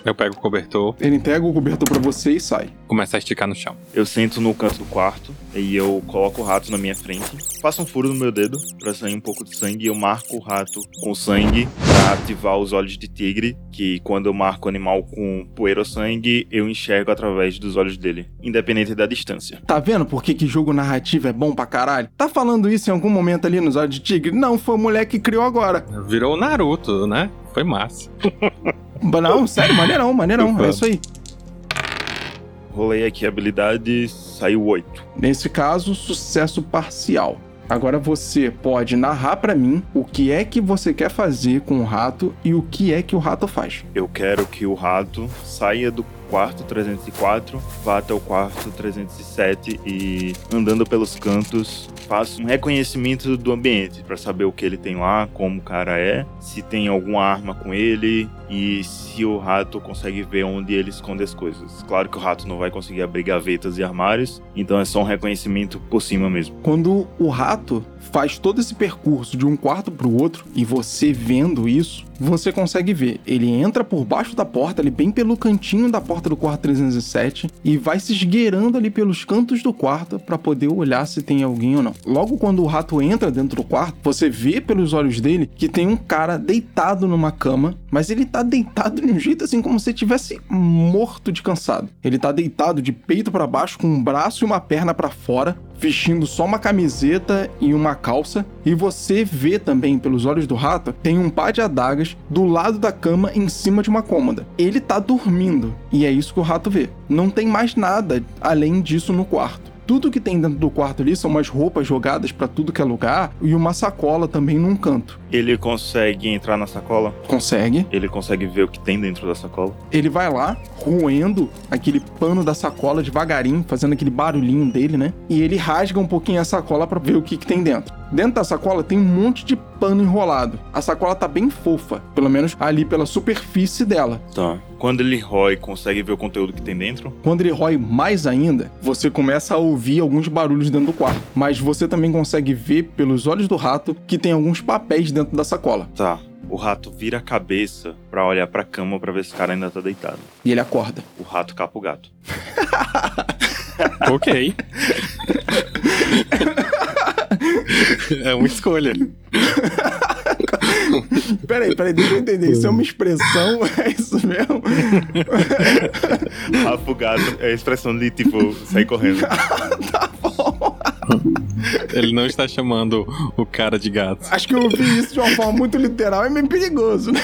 Eu pego o cobertor, Ele entrega o cobertor pra você e sai. começo a esticar no chão. Eu sento no canto do quarto e eu coloco o rato na minha frente, passo um furo no meu dedo pra sair um pouco de sangue e eu marco o rato com sangue pra ativar os olhos de tigre, que quando eu marco o animal com poeira ou sangue, eu enxergo através dos olhos dele, independente da distância. Tá vendo por que, que jogo narrativo é bom pra caralho? Tá falando isso em algum momento ali nos olhos de tigre? Não, foi o moleque que criou agora. Virou o Naruto, né? Foi massa. (laughs) Não, sério, maneirão, maneirão. É isso aí. Rolei aqui a habilidade, saiu 8. Nesse caso, sucesso parcial. Agora você pode narrar pra mim o que é que você quer fazer com o rato e o que é que o rato faz. Eu quero que o rato saia do quarto 304, vá até o quarto 307 e andando pelos cantos, faça um reconhecimento do ambiente para saber o que ele tem lá, como o cara é, se tem alguma arma com ele e se o rato consegue ver onde ele esconde as coisas. Claro que o rato não vai conseguir abrir gavetas e armários, então é só um reconhecimento por cima mesmo. Quando o rato faz todo esse percurso de um quarto para o outro e você vendo isso, você consegue ver. Ele entra por baixo da porta, ali bem pelo cantinho da porta do quarto 307 e vai se esgueirando ali pelos cantos do quarto para poder olhar se tem alguém ou não. Logo quando o rato entra dentro do quarto, você vê pelos olhos dele que tem um cara deitado numa cama, mas ele tá deitado de um jeito assim como se tivesse morto de cansado. Ele tá deitado de peito para baixo com um braço e uma perna para fora, vestindo só uma camiseta e uma calça, e você vê também pelos olhos do rato, tem um par de adagas do lado da cama em cima de uma cômoda. Ele tá dormindo, e é isso que o rato vê. Não tem mais nada além disso no quarto. Tudo que tem dentro do quarto ali são umas roupas jogadas para tudo que é lugar e uma sacola também num canto. Ele consegue entrar na sacola? Consegue. Ele consegue ver o que tem dentro da sacola? Ele vai lá, roendo aquele pano da sacola devagarinho, fazendo aquele barulhinho dele, né? E ele rasga um pouquinho a sacola para ver o que, que tem dentro. Dentro da sacola tem um monte de pano enrolado. A sacola tá bem fofa, pelo menos ali pela superfície dela. Tá. Quando ele rói, consegue ver o conteúdo que tem dentro? Quando ele rói mais ainda, você começa a ouvir alguns barulhos dentro do quarto. Mas você também consegue ver pelos olhos do rato que tem alguns papéis dentro da sacola. Tá. O rato vira a cabeça pra olhar pra cama pra ver se o cara ainda tá deitado. E ele acorda. O rato capa o gato. (laughs) ok. é uma escolha. Peraí, peraí, deixa eu entender. Isso é uma expressão? (laughs) É isso mesmo? Rapa o gato é a expressão de tipo sair correndo. (laughs) tá bom. Ele não está chamando o cara de gato. Acho que eu ouvi isso de uma forma muito literal é meio perigoso, (laughs) né?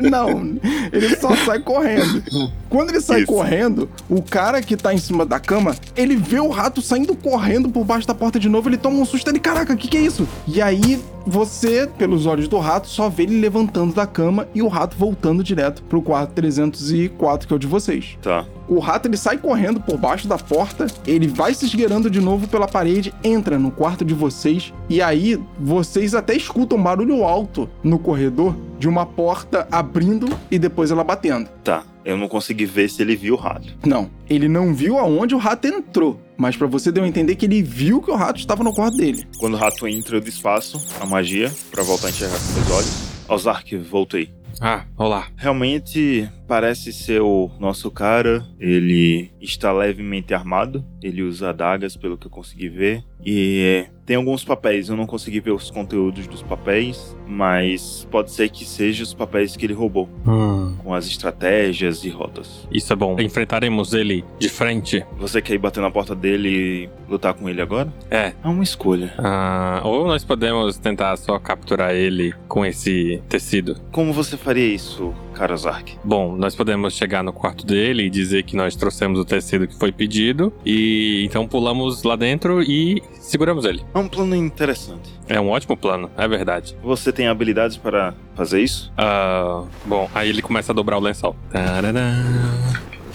Não, ele só sai correndo. Quando ele sai Isso. correndo, o cara que tá em cima da cama, ele vê o rato saindo correndo por baixo da porta de novo, ele toma um susto, ele, caraca, o que que é isso? E aí, você, pelos olhos do rato, só vê ele levantando da cama e o rato voltando direto pro quarto 304, que é o de vocês. Tá. O rato ele sai correndo por baixo da porta, ele vai se esgueirando de novo pela parede, entra no quarto de vocês e aí vocês até escutam um barulho alto no corredor de uma porta abrindo e depois ela batendo. Tá. Eu não consegui ver se ele viu o rato. Não, ele não viu aonde o rato entrou, mas pra você deu a entender que ele viu que o rato estava no quarto dele. Quando o rato entra, eu desfaço a magia pra voltar a enxergar com meus olhos. Ozark, voltei. Ah, olá. Realmente parece ser o nosso cara. Ele está levemente armado. Ele usa adagas, pelo que eu consegui ver. E tem alguns papéis. Eu não consegui ver os conteúdos dos papéis, mas pode ser que sejam os papéis que ele roubou, Hum, com as estratégias e rotas. isso é bom. Enfrentaremos ele de frente. Você quer ir bater na porta dele e lutar com ele agora? É. É uma escolha. Ah, ou nós podemos tentar só capturar ele com esse tecido. Como você faria isso, cara Ozark? Bom, nós podemos chegar no quarto dele e dizer que nós trouxemos o tecido que foi pedido. E então pulamos lá dentro e seguramos ele. É um plano interessante. É um ótimo plano, é verdade. Você tem habilidades para fazer isso? Ah, bom, aí ele começa a dobrar o lençol. Tarará,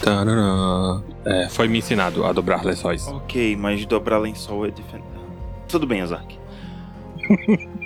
tarará. É, foi me ensinado a dobrar lençóis. Ok, mas dobrar lençol é diferente. Tudo bem, Ozark. (laughs)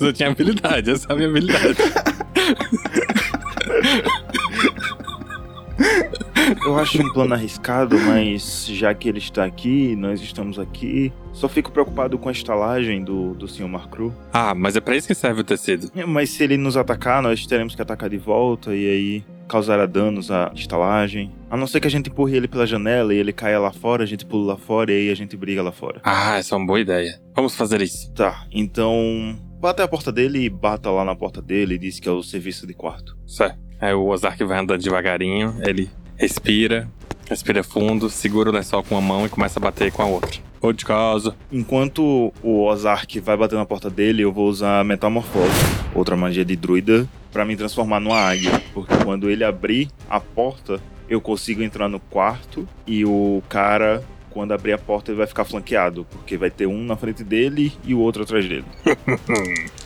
Você tinha habilidade, essa é a minha habilidade. (laughs) eu acho um plano arriscado, mas já que ele está aqui, nós estamos aqui. Só fico preocupado com a estalagem do, do Sr. Marcru. Ah, mas é pra isso que serve o tecido. É, Mas se ele nos atacar, nós teremos que atacar de volta e aí causará danos à estalagem. A não ser que a gente empurre ele pela janela e ele caia lá fora, a gente pula lá fora e aí a gente briga lá fora. Ah, essa é uma boa ideia. Vamos fazer isso. Tá, então. Vá até a porta dele e bata lá na porta dele e diz que é o serviço de quarto. Certo. Aí o Ozark vai andando devagarinho, ele respira, respira fundo, segura o lençol com uma mão e começa a bater com a outra. Ou de casa. Enquanto o Ozark vai bater na porta dele, eu vou usar Metamorfose, outra magia de druida, pra me transformar numa águia. Porque quando ele abrir a porta, eu consigo entrar no quarto e o cara, quando abrir a porta, ele vai ficar flanqueado. Porque vai ter um na frente dele e o outro atrás dele. (laughs)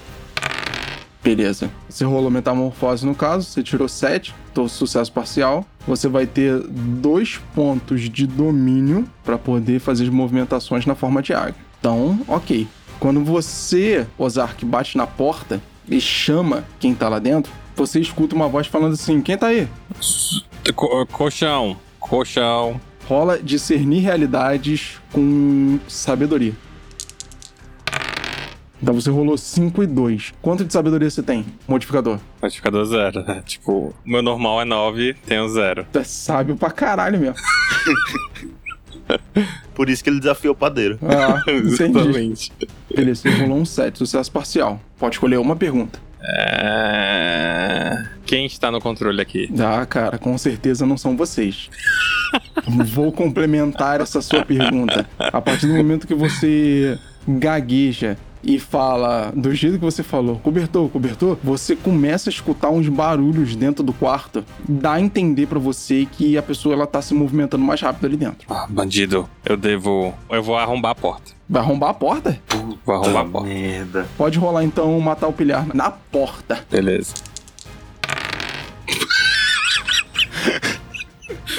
Beleza. Você rolou metamorfose no caso, você tirou 7, então sucesso parcial. Você vai ter dois pontos de domínio para poder fazer as movimentações na forma de águia. Então, ok. Quando você, Ozark, bate na porta e chama quem tá lá dentro, você escuta uma voz falando assim: Quem tá aí? Co- colchão, colchão. Rola discernir realidades com sabedoria. Então você rolou 5 e 2. Quanto de sabedoria você tem? Modificador. Modificador zero. né? Tipo, o meu normal é 9, tenho zero. Tu é sábio pra caralho mesmo. (laughs) Por isso que ele desafiou o padeiro. Ah, entendi. Exatamente. Beleza, você rolou um 7, sucesso parcial. Pode escolher uma pergunta. É... Quem está no controle aqui? Ah, cara, com certeza não são vocês. Vou complementar essa sua pergunta. A partir do momento que você gagueja e fala do jeito que você falou, cobertor, cobertor, você começa a escutar uns barulhos dentro do quarto. Dá a entender pra você que a pessoa ela tá se movimentando mais rápido ali dentro. Ah, bandido, eu devo. Eu vou arrombar a porta. Vai arrombar a porta? Vou arrombar a porta. merda. Pode rolar então matar o pilhar na porta. Beleza. (laughs)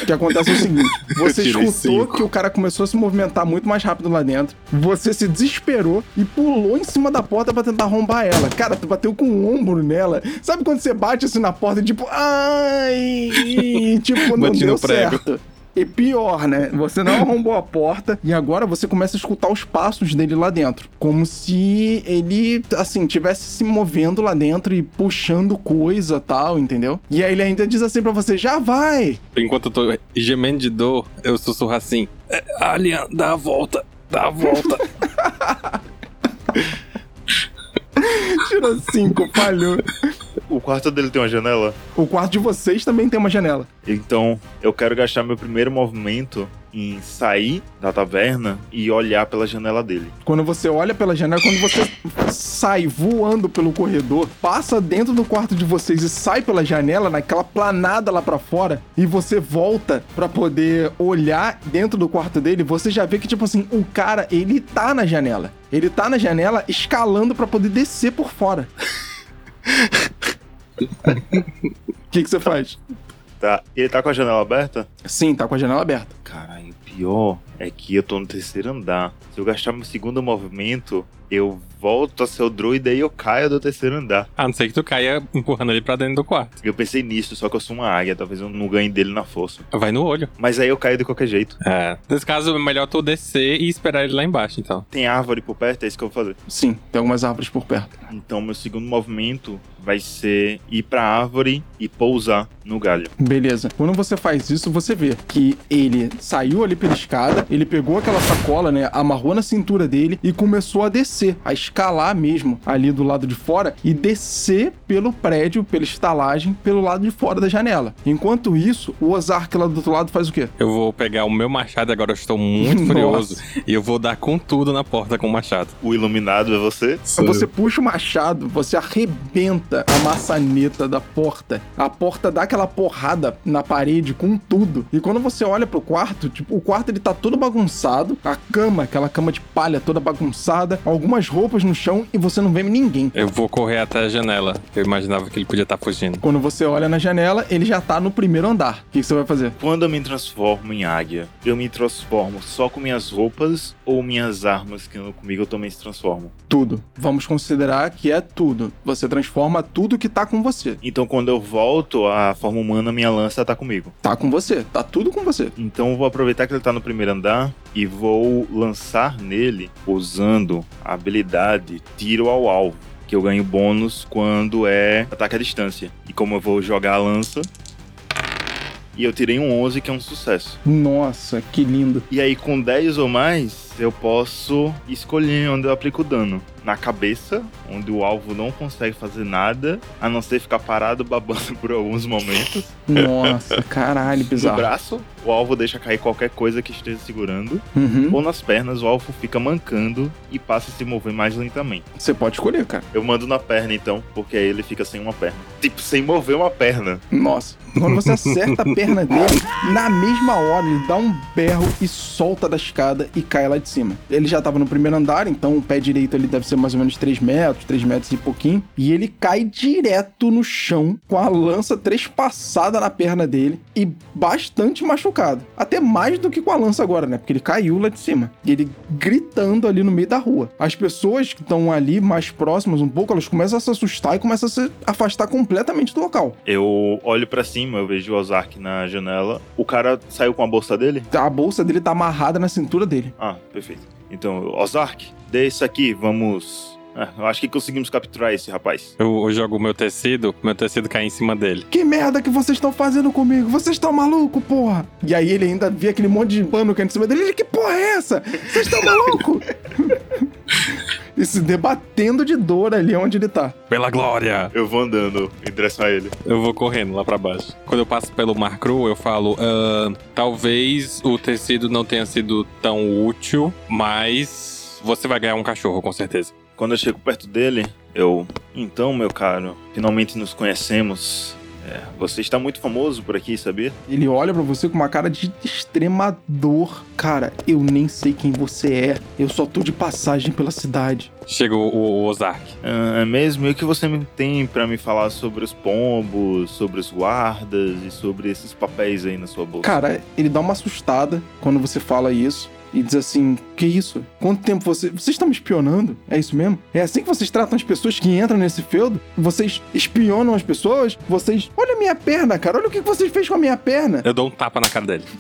O que acontece é o seguinte: (laughs) você escutou cinco. que o cara começou a se movimentar muito mais rápido lá dentro. Você se desesperou e pulou em cima da porta pra tentar arrombar ela. Cara, tu bateu com o ombro nela. Sabe quando você bate assim na porta e tipo, ai, (laughs) tipo, não Bati deu certo. E pior, né? Você não arrombou a porta e agora você começa a escutar os passos dele lá dentro. Como se ele, assim, tivesse se movendo lá dentro e puxando coisa tal, entendeu? E aí ele ainda diz assim pra você: já vai! Enquanto eu tô gemendo de dor, eu sussurro assim: "É, Alien, dá a volta, dá a volta. (laughs) (laughs) Tirou cinco, falhou. O quarto dele tem uma janela? O quarto de vocês também tem uma janela. Então, eu quero gastar meu primeiro movimento em sair da taverna e olhar pela janela dele. Quando você olha pela janela, quando você sai voando pelo corredor, passa dentro do quarto de vocês e sai pela janela, naquela planada lá pra fora, e você volta pra poder olhar dentro do quarto dele, você já vê que, tipo assim, o cara, ele tá na janela. Ele tá na janela escalando pra poder descer por fora. (laughs) O que que você faz? Tá. Ele tá com a janela aberta? Sim, tá com a janela aberta. Caralho, pior é que eu tô no terceiro andar. Se eu gastar meu segundo movimento, eu volto a ser o druida e eu caio do terceiro andar. A não ser que tu caia empurrando ele pra dentro do quarto. Eu pensei nisso, só que eu sou uma águia, talvez eu não ganhe dele na força. Vai no olho. Mas aí eu caio de qualquer jeito. É. Nesse caso, é melhor tu descer e esperar ele lá embaixo, então. Tem árvore por perto, é isso que eu vou fazer. Sim, tem algumas árvores por perto. Então meu segundo movimento vai ser ir pra árvore e pousar no galho. Beleza. Quando você faz isso, você vê que ele saiu ali pela escada, ele pegou aquela sacola, né, amarrou na cintura dele e começou a descer, a escalar mesmo ali do lado de fora e descer pelo prédio, pela estalagem, pelo lado de fora da janela. Enquanto isso, o Ozark lá do outro lado faz o quê? Eu vou pegar o meu machado, agora eu estou muito (laughs) furioso. E eu vou dar com tudo na porta com o machado. O iluminado é você? Você puxa o machado, você arrebenta a maçaneta da porta. A porta dá aquela porrada na parede com tudo. E quando você olha pro quarto, tipo, o quarto ele tá todo bagunçado, a cama, aquela cama de palha toda bagunçada, algumas roupas no chão e você não vê ninguém. Eu vou correr até a janela. Eu imaginava que ele podia estar fugindo. Quando você olha na janela, ele já tá no primeiro andar. O que que você vai fazer? Quando eu me transformo em águia, eu me transformo só com minhas roupas ou minhas armas que eu- comigo eu também se transformo? Tudo. Vamos considerar que é tudo. Você transforma tudo que tá com você. Então quando eu volto à forma humana, minha lança tá comigo. Tá com você. Tá tudo com você. Então eu vou aproveitar que ele tá no primeiro andar e vou lançar nele usando a habilidade tiro ao alvo. Que eu ganho bônus quando é ataque à distância. E como eu vou jogar a lança. E eu tirei um 11, que é um sucesso. Nossa, que lindo. E aí, com 10 ou mais, eu posso escolher onde eu aplico o dano. Na cabeça, onde o alvo não consegue fazer nada, a não ser ficar parado babando (laughs) por alguns momentos. Nossa, caralho, No bizarro. braço, o alvo deixa cair qualquer coisa que esteja segurando. Uhum. Ou nas pernas, o alvo fica mancando e passa a se mover mais lentamente. Você pode escolher, cara. Eu mando na perna então, porque aí ele fica sem uma perna. Tipo, sem mover uma perna. Nossa. Quando você acerta a perna dele, na mesma hora ele dá um berro e solta da escada e cai lá de cima. Ele já tava no primeiro andar, então o pé direito ele deve ser mais ou menos 3 metros, 3 metros e pouquinho. E ele cai direto no chão, com a lança trespassada na perna dele e bastante machucado. Até mais do que com a lança agora, né? Porque ele caiu lá de cima. E ele gritando ali no meio da rua. As pessoas que estão ali mais próximas um pouco, elas começam a se assustar e começam a se afastar completamente do local. Eu olho pra cima, eu vejo o Ozark na janela. O cara saiu com a bolsa dele? A bolsa dele tá amarrada na cintura dele. Ah, perfeito. Então, Ozark, dê isso aqui, vamos. Ah, eu acho que conseguimos capturar esse rapaz. Eu, eu jogo o meu tecido, meu tecido cai em cima dele. Que merda que vocês estão fazendo comigo? Vocês estão maluco, porra? E aí ele ainda vê aquele monte de pano caindo em cima dele. Ele, que porra é essa? Vocês estão maluco? (laughs) e se debatendo de dor ali onde ele tá. Pela glória! Eu vou andando em direção a ele. Eu vou correndo lá pra baixo. Quando eu passo pelo Mar Cru, eu falo: "Ah, talvez o tecido não tenha sido tão útil, mas você vai ganhar um cachorro, com certeza. Quando eu chego perto dele, eu. Então, meu caro, finalmente nos conhecemos. É, você está muito famoso por aqui, sabia? Ele olha pra você com uma cara de extrema dor. Cara, eu nem sei quem você é. Eu só tô de passagem pela cidade. Chega o, o Ozark. Ah, é mesmo? E o que você me tem pra me falar sobre os pombos, sobre os guardas e sobre esses papéis aí na sua bolsa? Cara, ele dá uma assustada quando você fala isso. E diz assim: Que isso? Quanto tempo você. Vocês estão me espionando? É isso mesmo? É assim que vocês tratam as pessoas que entram nesse feudo? Vocês espionam as pessoas? Vocês. Olha a minha perna, cara. Olha o que vocês fez com a minha perna. Eu dou um tapa na cara dele. (laughs)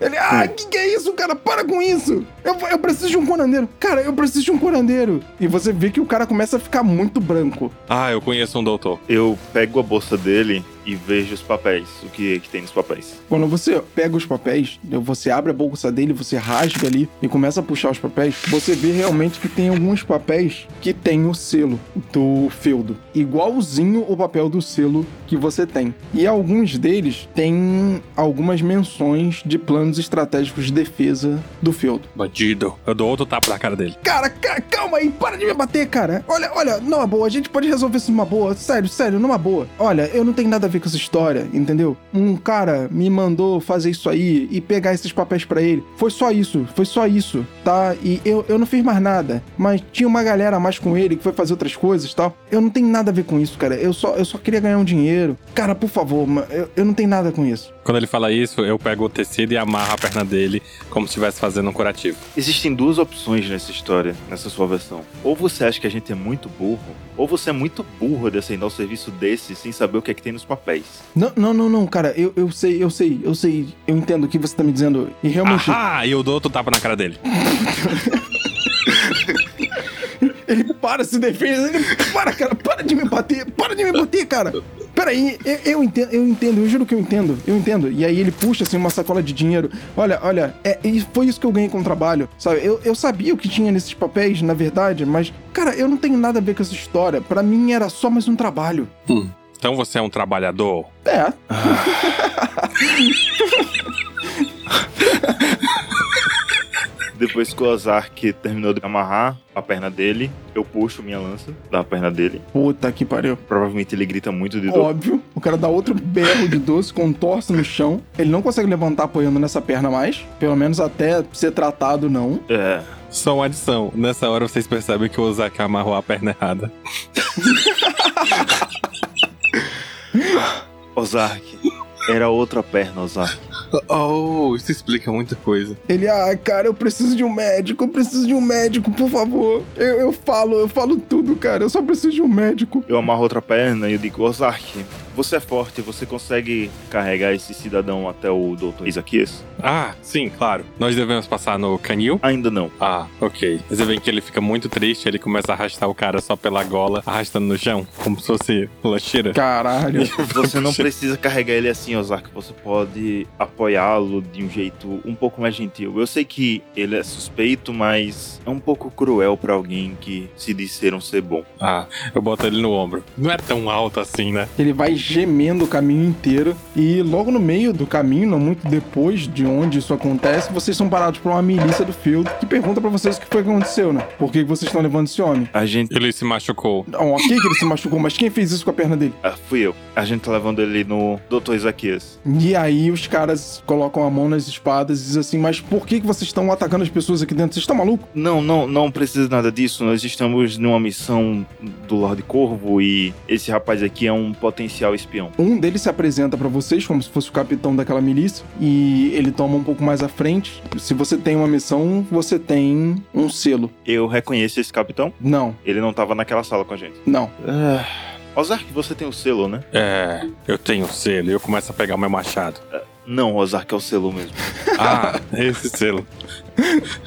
Ele, ah, que que é isso, cara? Para com isso! Eu, eu preciso de um curandeiro. Cara, eu preciso de um curandeiro. E você vê que o cara começa a ficar muito branco. Ah, eu conheço um doutor. Eu pego a bolsa dele e vejo os papéis, o que, que tem nos papéis. Quando você pega os papéis, você abre a bolsa dele, você rasga ali e começa a puxar os papéis, você vê realmente que tem alguns papéis que tem o selo do feudo. Igualzinho o papel do selo que você tem. E alguns deles têm algumas menções de planos estratégicos de defesa do feudo. Bandido. Eu dou outro tapa na cara dele. Cara, ca- calma aí, para de me bater, cara. Olha, olha, numa boa, a gente pode resolver isso numa boa. Sério, sério, numa boa. Olha, eu não tenho nada a ver com essa história, entendeu? Um cara me mandou fazer isso aí e pegar esses papéis pra ele. Foi só isso, foi só isso, tá? E eu, eu não fiz mais nada. Mas tinha uma galera a mais com ele que foi fazer outras coisas e tal. Eu não tenho nada a ver com isso, cara. Eu só, eu só queria ganhar um dinheiro. Cara, por favor, eu, eu não tenho nada com isso. Quando ele fala isso, eu pego o tecido e amarro a perna dele como se estivesse fazendo um curativo. Existem duas opções nessa história, nessa sua versão. Ou você acha que a gente é muito burro, ou você é muito burro de aceitar um serviço desse sem saber o que é que tem nos papéis. Não, não, não, não, cara. Eu, eu sei, eu sei, eu sei. Eu entendo o que você tá me dizendo. E realmente. Ahá! E eu dou outro tapa na cara dele. (laughs) Ele para, se defende. Ele, para, cara, para de me bater, para de me bater, cara. Peraí, eu, eu entendo, eu entendo, eu juro que eu entendo, eu entendo. E aí ele puxa assim uma sacola de dinheiro. Olha, olha, é, e foi isso que eu ganhei com o trabalho, sabe? Eu, eu sabia o que tinha nesses papéis, na verdade, mas, cara, eu não tenho nada a ver com essa história. Pra mim era só mais um trabalho. Então você é um trabalhador. É, (laughs) Depois que o Ozark terminou de amarrar a perna dele, eu puxo minha lança da perna dele. puta que pariu. Provavelmente ele grita muito de dor. Óbvio, o cara dá outro berro de doce, contorce no chão. Ele não consegue levantar apoiando nessa perna mais. Pelo menos até ser tratado, não. É. Só uma adição. Nessa hora vocês percebem que o Ozaki amarrou a perna errada. (laughs) Ozark. Era outra perna, Ozark. Oh, isso explica muita coisa. Ele, ah, cara, eu preciso de um médico, eu preciso de um médico, por favor. Eu, eu falo, eu falo tudo, cara. Eu só preciso de um médico. Eu amarro outra perna e eu digo, Ozark, você é forte, você consegue carregar esse cidadão até o Dr. Isaquias? Ah, sim, claro. Nós devemos passar no canil? Ainda não. Ah, ok. Você vê que ele fica muito triste, ele começa a arrastar o cara só pela gola, arrastando no chão, como se fosse lancheira. Caralho. (laughs) Você não precisa carregar ele assim, Ozark. Você pode apoiá-lo de um jeito um pouco mais gentil. Eu sei que ele é suspeito, mas é um pouco cruel pra alguém que se diz ser um ser bom. Ah, eu boto ele no ombro. Não é tão alto assim, né? Ele vai gemendo o caminho inteiro e logo no meio do caminho, não muito depois de onde isso acontece, vocês são parados por uma milícia do field que pergunta pra vocês o que foi que aconteceu, né? Por que vocês estão levando esse homem? A gente. Ele se machucou. Não, ok que ele se machucou, mas quem fez isso com a perna dele? Ah, fui eu. A gente tá levando ele no Dr. Isaquias. E aí os caras colocam a mão nas espadas e dizem assim, mas por que que vocês estão atacando as pessoas aqui dentro? Vocês estão malucos? Não, não, não precisa nada disso. Nós estamos numa missão do Lorde Corvo e esse rapaz aqui é um potencial espião. Um deles se apresenta pra vocês como se fosse o capitão daquela milícia e ele toma um pouco mais à frente. Se você tem uma missão, você tem um selo. Eu reconheço esse capitão. Não, Ele não tava naquela sala com a gente. não. Ah, Ozark, você tem o selo, né? É, eu tenho selo e eu começo a pegar o meu machado. Não, Ozark é o selo mesmo. (laughs) Ah, esse selo.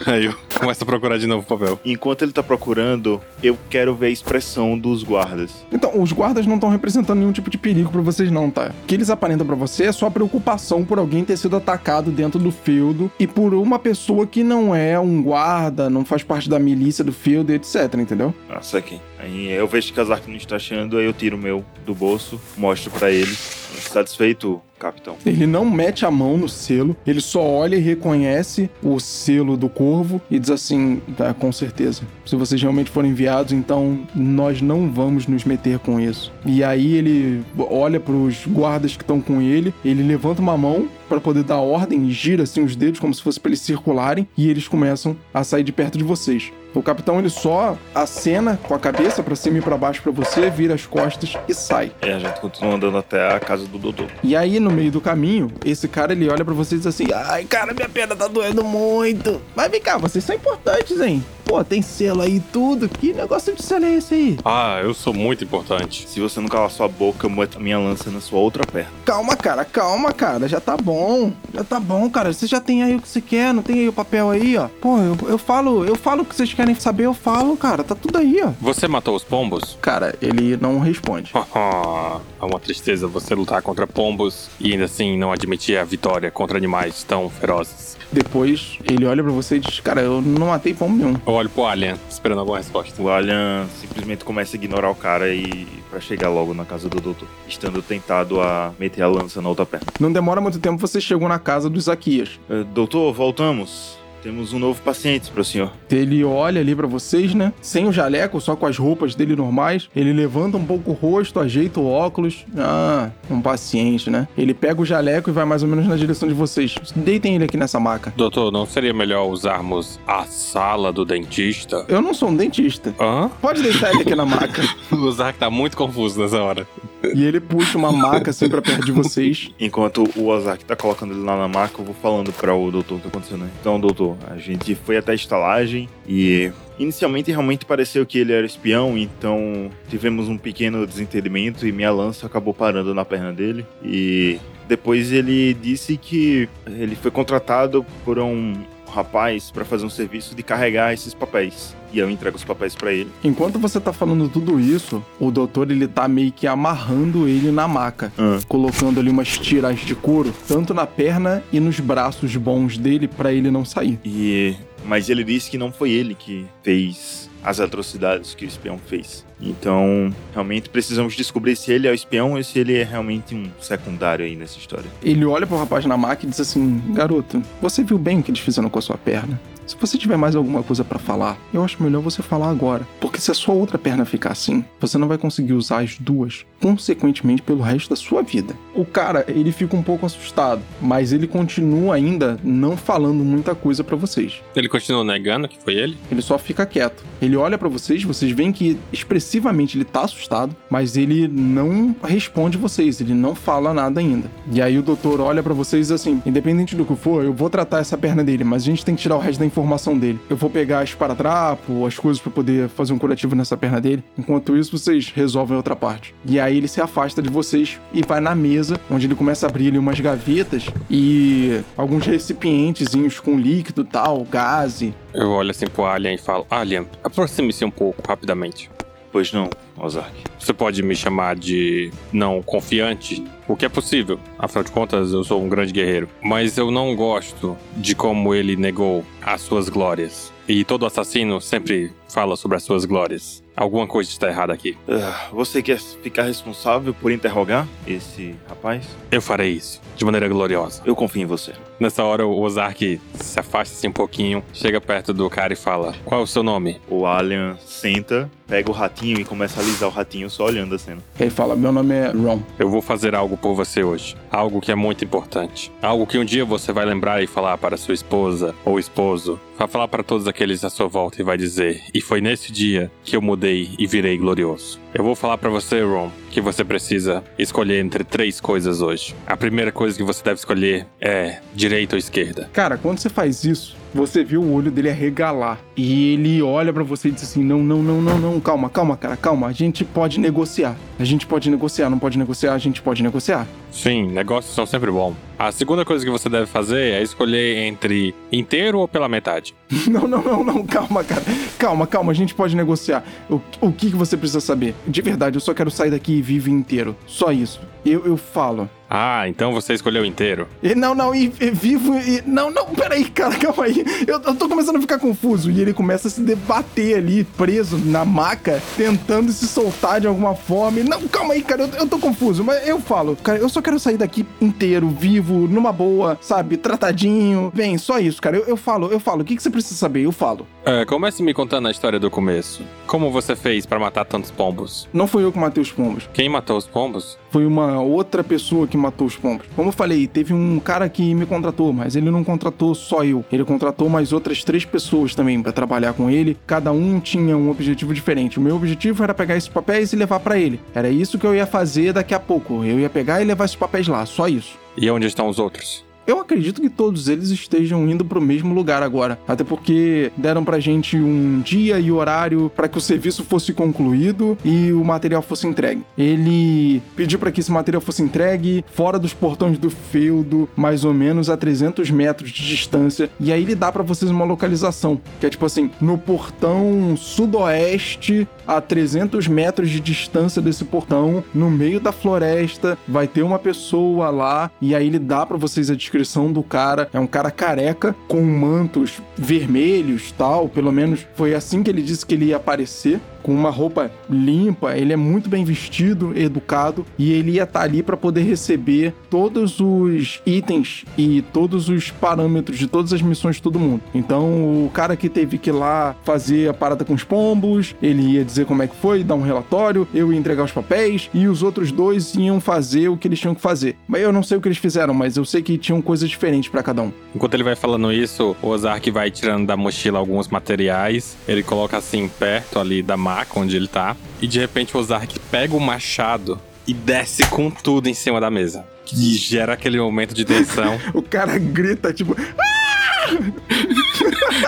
Aí eu começo a procurar de novo o papel. Enquanto ele tá procurando, eu quero ver a expressão dos guardas. Então, os guardas não estão representando nenhum tipo de perigo pra vocês não, tá? O que eles aparentam pra você é só preocupação por alguém ter sido atacado dentro do feudo e por uma pessoa que não é um guarda, não faz parte da milícia do feudo, etc, entendeu? Nossa, aqui. Aí eu vejo que Ozark não está achando, aí eu tiro o meu do bolso, mostro pra ele. Satisfeito, capitão. Ele não mete a mão no selo, ele só olha e reconhece o selo do corvo e diz assim: tá, com certeza. Se vocês realmente forem enviados, então nós não vamos nos meter com isso. E aí ele olha pros guardas que estão com ele, ele levanta uma mão para poder dar ordem gira assim os dedos como se fosse para eles circularem e eles começam a sair de perto de vocês. O capitão ele só acena com a cabeça para cima e para baixo para você, vira as costas e sai. E a gente continua andando até a casa do doutor. E aí, no meio do caminho, esse cara ele olha pra vocês e diz assim: Ai, cara, minha perna tá doendo muito. Mas vem cá, vocês são importantes, hein? Pô, tem selo aí e tudo. Que negócio de selo é esse aí? Ah, eu sou muito importante. Se você não calar sua boca, eu meto a minha lança na sua outra perna. Calma, cara, calma, cara. Já tá bom. Já tá bom, cara. Você já tem aí o que você quer, não tem aí o papel aí, ó. Pô, eu, eu falo, eu falo o que vocês querem saber, eu falo, cara. Tá tudo aí, ó. Você matou os pombos? Cara, ele não responde. (laughs) é uma tristeza você lutar contra pombos e ainda assim não admitir a vitória contra animais tão ferozes. Depois ele olha pra você e diz: Cara, eu não matei pombo nenhum. Eu olho pro Alien, esperando alguma resposta. O Alien simplesmente começa a ignorar o cara e para chegar logo na casa do doutor, estando tentado a meter a lança na outra perna. Não demora muito tempo, você chegou na casa do Isaquias. Eh, doutor, voltamos. Temos um novo paciente para o senhor. Ele olha ali pra vocês, né? Sem o jaleco, só com as roupas dele normais. Ele levanta um pouco o rosto, ajeita o óculos. Ah, um paciente, né? Ele pega o jaleco e vai mais ou menos na direção de vocês. Deitem ele aqui nessa maca. Doutor, não seria melhor usarmos a sala do dentista? Eu não sou um dentista. Hã? Pode deitar ele aqui na maca. (laughs) O Zark tá muito confuso nessa hora. E ele puxa uma maca assim pra perto de vocês. Enquanto o Ozark tá colocando ele lá na maca, eu vou falando para o doutor o que tá acontecendo. Então, doutor, a gente foi até a estalagem e inicialmente realmente pareceu que ele era espião, então tivemos um pequeno desentendimento e minha lança acabou parando na perna dele. E depois ele disse que ele foi contratado por um rapaz para fazer um serviço de carregar esses papéis. E eu entrego os papéis para ele. Enquanto você tá falando tudo isso, o doutor ele tá meio que amarrando ele na maca. Ah. Colocando ali umas tiras de couro, tanto na perna e nos braços bons dele pra ele não sair. E mas ele disse que não foi ele que fez as atrocidades que o espião fez. Então, realmente precisamos descobrir se ele é o espião ou se ele é realmente um secundário aí nessa história. Ele olha pro rapaz na maca e diz assim: Garoto, você viu bem o que eles fizeram com a sua perna? Se você tiver mais alguma coisa pra falar, eu acho melhor você falar agora. Porque se a sua outra perna ficar assim, você não vai conseguir usar as duas, consequentemente, pelo resto da sua vida. O cara, ele fica um pouco assustado, mas ele continua ainda não falando muita coisa pra vocês. Ele continua negando que foi ele? Ele só fica quieto. Ele olha pra vocês, vocês veem que expressivamente ele tá assustado, mas ele não responde vocês, ele não fala nada ainda. E aí o doutor olha pra vocês assim, independente do que for, eu vou tratar essa perna dele, mas a gente tem que tirar o resto da informação dele. Eu vou pegar esparadrapo, as coisas pra poder fazer um curativo nessa perna dele. Enquanto isso, vocês resolvem outra parte. E aí ele se afasta de vocês e vai na mesa, onde ele começa a abrir ali umas gavetas e alguns recipientezinhos com líquido tal, gase, Eu olho assim pro Alien e falo: Alien, aproxime-se um pouco rapidamente. Pois não, Ozark. Você pode me chamar de não confiante? O que é possível, afinal de contas eu sou um grande guerreiro. Mas eu não gosto de como ele negou as suas glórias. E todo assassino sempre fala sobre as suas glórias. Alguma coisa está errada aqui. Ah, você quer ficar responsável por interrogar esse rapaz? Eu farei isso, de maneira gloriosa. Eu confio em você. Nessa hora, o Ozark se afasta um pouquinho, chega perto do cara e fala: Qual é o seu nome? O Alien senta, pega o ratinho e começa a alisar o ratinho só olhando a cena. Ele fala: Meu nome é Ron. Eu vou fazer algo por você hoje. Algo que é muito importante. Algo que um dia você vai lembrar e falar para sua esposa ou esposo. Vai falar para todos aqueles à sua volta e vai dizer: E foi nesse dia que eu mudei e virei glorioso. Eu vou falar para você, Ron, que você precisa escolher entre três coisas hoje. A primeira coisa que você deve escolher é direita ou esquerda. Cara, quando você faz isso, você vê o olho dele arregalar. E ele olha pra você e diz assim: Não, não, não, não, não, calma, calma, cara, calma. A gente pode negociar. A gente pode negociar, não pode negociar, a gente pode negociar. Sim, negócios são sempre bons. A segunda coisa que você deve fazer é escolher entre inteiro ou pela metade. (laughs) Não, não, não, não, calma, cara. Calma, calma, a gente pode negociar. O, o que, que você precisa saber? De verdade, eu só quero sair daqui vivo inteiro. Só isso. Eu, eu falo. Ah, então você escolheu inteiro. E, não, não, e, e vivo e. Não, não, peraí, cara, calma aí. Eu, eu tô começando a ficar confuso. E ele começa a se debater ali, preso na maca, tentando se soltar de alguma forma. E, não, calma aí, cara, eu, eu tô confuso. Mas eu falo, cara, eu só quero sair daqui inteiro, vivo, numa boa, sabe, tratadinho. Bem, só isso, cara. Eu, eu falo, eu falo. O que, que você precisa saber? Eu falo. É, comece me contando a história do começo. Como você fez pra matar tantos pombos? Não fui eu que matei os pombos. Quem matou os pombos? Foi uma outra pessoa que matou os pombos. Como eu falei, teve um cara que me contratou, mas ele não contratou só eu. Ele contratou mais outras três pessoas também pra trabalhar com ele. Cada um tinha um objetivo diferente. O meu objetivo era pegar esses papéis e levar pra ele. Era isso que eu ia fazer daqui a pouco. Eu ia pegar e levar esses papéis lá, só isso. E onde estão os outros? Eu acredito que todos eles estejam indo pro mesmo lugar agora. Até porque deram pra gente um dia e horário para que o serviço fosse concluído e o material fosse entregue. Ele pediu para que esse material fosse entregue fora dos portões do feudo, mais ou menos a 300 metros de distância. E aí ele dá para vocês uma localização, que é tipo assim, no portão sudoeste, a 300 metros de distância desse portão, no meio da floresta, vai ter uma pessoa lá e aí ele dá para vocês a descrição do cara. É um cara careca com mantos vermelhos, tal, pelo menos foi assim que ele disse que ele ia aparecer com uma roupa limpa, ele é muito bem vestido, educado e ele ia estar ali para poder receber todos os itens e todos os parâmetros de todas as missões de todo mundo. Então, o cara que teve que ir lá fazer a parada com os pombos, ele ia dizer como é que foi, dar um relatório, eu ia entregar os papéis e os outros dois iam fazer o que eles tinham que fazer. Mas eu não sei o que eles fizeram, mas eu sei que tinham coisas diferentes para cada um. Enquanto ele vai falando isso, o Ozark vai tirando da mochila alguns materiais. Ele coloca assim perto ali da maca onde ele tá. E de repente o Ozark pega o machado e desce com tudo em cima da mesa. Que gera aquele momento de tensão. (laughs) O cara grita, tipo.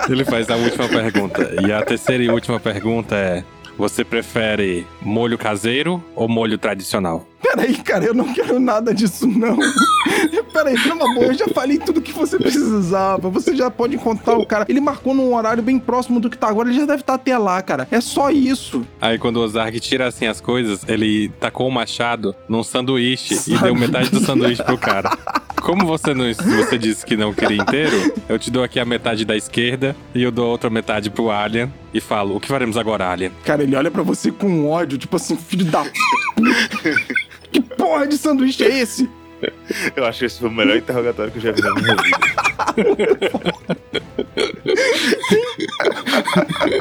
ele faz a última pergunta. E a terceira e última pergunta é: Você prefere molho caseiro ou molho tradicional? Peraí, cara, eu não quero nada disso, não. (laughs) Peraí, numa boa, eu já falei tudo que você precisava. Você já pode encontrar o cara. Ele marcou num horário bem próximo do que tá agora, ele já deve estar até lá, cara. É só isso. Aí quando o Ozark tira assim as coisas, ele tacou o machado num sanduíche e deu metade do sanduíche pro cara. (laughs) Como você não você disse que não queria inteiro, eu te dou aqui a metade da esquerda e eu dou a outra metade pro Alien e falo: "O que faremos agora, Alien?" Cara, ele olha pra você com ódio, tipo assim, filho da Que porra de sanduíche é esse? Eu acho que esse foi o melhor interrogatório que eu já vi na minha vida.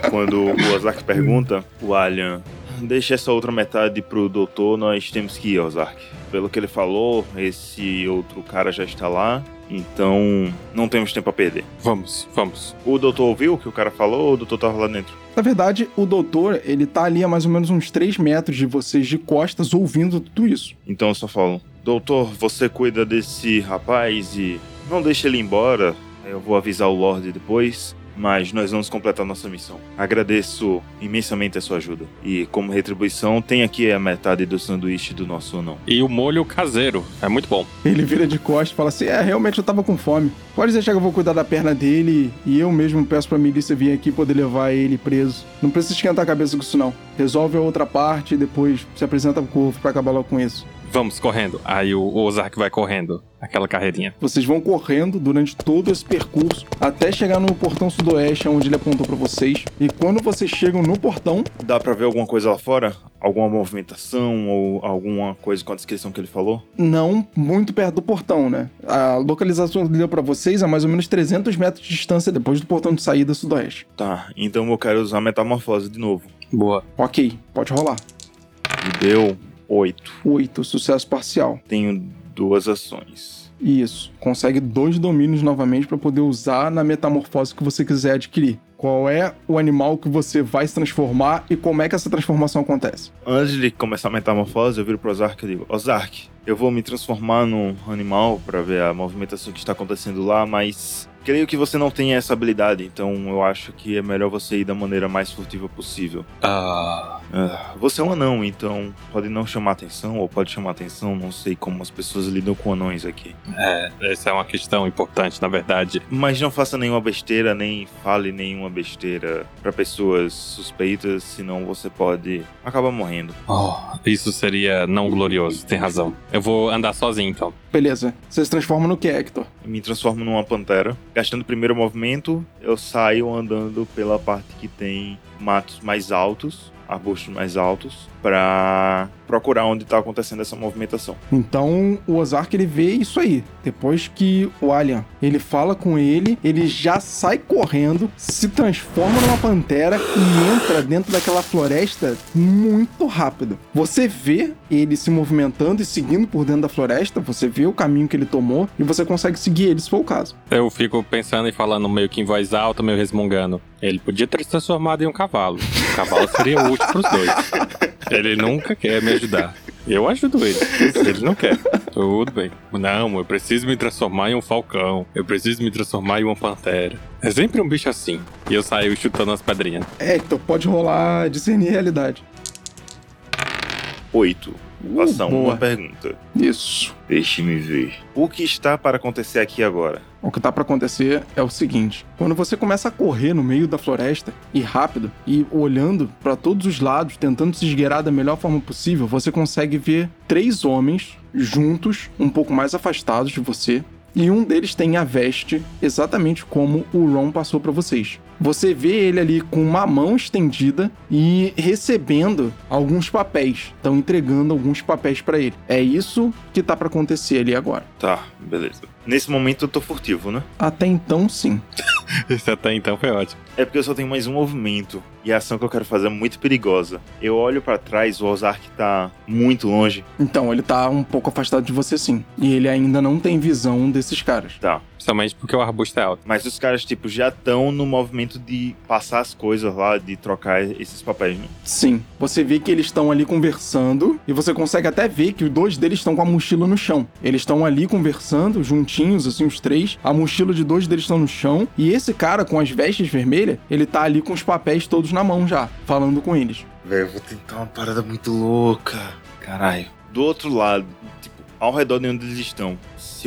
(laughs) Quando o Ozark pergunta, o Alien, deixa essa outra metade pro doutor, nós temos que ir, Ozark. Pelo que ele falou, esse outro cara já está lá, então não temos tempo a perder. Vamos, vamos. O doutor ouviu o que o cara falou ou o doutor tava lá dentro? Na verdade, o doutor, ele tá ali a mais ou menos uns 3 metros de vocês de costas ouvindo tudo isso. Então eu só falo, doutor, você cuida desse rapaz e não deixa ele embora. Eu vou avisar o Lorde depois, mas nós vamos completar nossa missão. Agradeço imensamente a sua ajuda. E como retribuição, tem aqui a metade do sanduíche do nosso não. E o molho caseiro, é muito bom. Ele vira de costas e fala assim: É, realmente eu tava com fome. Pode deixar que eu vou cuidar da perna dele e eu mesmo peço pra milícia vir aqui poder levar ele preso. Não precisa esquentar a cabeça com isso, não. Resolve a outra parte e depois se apresenta pro corpo pra acabar logo com isso. Vamos, correndo. Aí o, Ozark vai correndo. Aquela carreirinha. Vocês vão correndo durante todo esse percurso até chegar no portão sudoeste, onde ele apontou pra vocês. E quando vocês chegam no portão, Dá pra ver alguma coisa lá fora? Alguma movimentação ou alguma coisa com a descrição que ele falou? não muito perto do portão, né? A localização que ele deu pra vocês é mais ou menos 300 metros de distância depois do portão de saída sudoeste. Tá, então eu quero usar metamorfose de novo. Boa. Ok, pode rolar. E deu 8. 8, sucesso parcial. Tenho duas ações. Isso. Consegue dois domínios novamente pra poder usar na metamorfose que você quiser adquirir. Qual é o animal que você vai se transformar e como é que essa transformação acontece? Antes de começar a metamorfose, eu viro pro Ozark e digo: Ozark, eu vou me transformar num animal pra ver a movimentação que está acontecendo lá, mas creio que você não tem essa habilidade, então eu acho que é melhor você ir da maneira mais furtiva possível. Ah. Ah, você é um anão, então pode não chamar atenção ou pode chamar atenção, não sei como as pessoas lidam com anões aqui. É, essa é uma questão importante, na verdade. Mas não faça nenhuma besteira, nem fale nenhuma besteira pra pessoas suspeitas, senão você pode acabar morrendo. Oh, isso seria não glorioso, tem razão. Eu vou andar sozinho, então. Beleza. Você se transforma no que, Hector? Eu me transformo numa pantera. Gastando o primeiro movimento, eu saio andando pela parte que tem matos mais altos, arbustos mais altos, pra procurar onde tá acontecendo essa movimentação. Então o Ozark ele vê isso aí. Depois que o Alien ele fala com ele, ele já sai correndo, se transforma numa pantera e entra dentro daquela floresta muito rápido. Você vê ele se movimentando e seguindo por dentro da floresta, você vê o caminho que ele tomou e você consegue seguir ele se for o caso. Eu fico pensando e falando meio que em voz alta, meio resmungando. Ele podia ter se transformado em um cavalo. O cavalo seria útil pros dois. (laughs) Ele nunca quer me ajudar. Eu ajudo ele. Ele não quer. Tudo bem. Não, eu preciso me transformar em um falcão. Eu preciso me transformar em uma pantera. É sempre um bicho assim. E eu saio chutando as pedrinhas. Hector, pode rolar discernir realidade. Oito. Uh, Ação, boa. uma pergunta. Isso. Deixe-me ver. O que está para acontecer aqui agora? O que tá pra acontecer é o seguinte: quando você começa a correr no meio da floresta e rápido e olhando pra todos os lados, tentando se esgueirar da melhor forma possível, você consegue ver três homens juntos, um pouco mais afastados de você, e um deles tem a veste exatamente como o Ron passou pra vocês. Você vê ele ali com uma mão estendida e recebendo alguns papéis, estão entregando alguns papéis pra ele. É isso que tá pra acontecer ali agora. Tá, beleza. Nesse momento eu tô furtivo, né? Até então, sim. (laughs) Até então foi ótimo. É porque eu só tenho mais um movimento. E a ação que eu quero fazer é muito perigosa. Eu olho pra trás, o Ozark tá muito longe. Então, ele tá um pouco afastado de você sim. E ele ainda não tem visão desses caras. Tá. Principalmente porque o arbusto é alto. Mas os caras, tipo, já estão no movimento de passar as coisas lá, de trocar esses papéis, né? Sim. Você vê que eles estão ali conversando e você consegue até ver que os dois deles estão com a mochila no chão. Eles estão ali conversando, juntinhos, assim, os três. A mochila de dois deles estão no chão. E esse cara com as vestes vermelhas, ele tá ali com os papéis todos na mão já, falando com eles. Velho, eu vou tentar uma parada muito louca. Caralho. Do outro lado, tipo, ao redor de onde eles estão,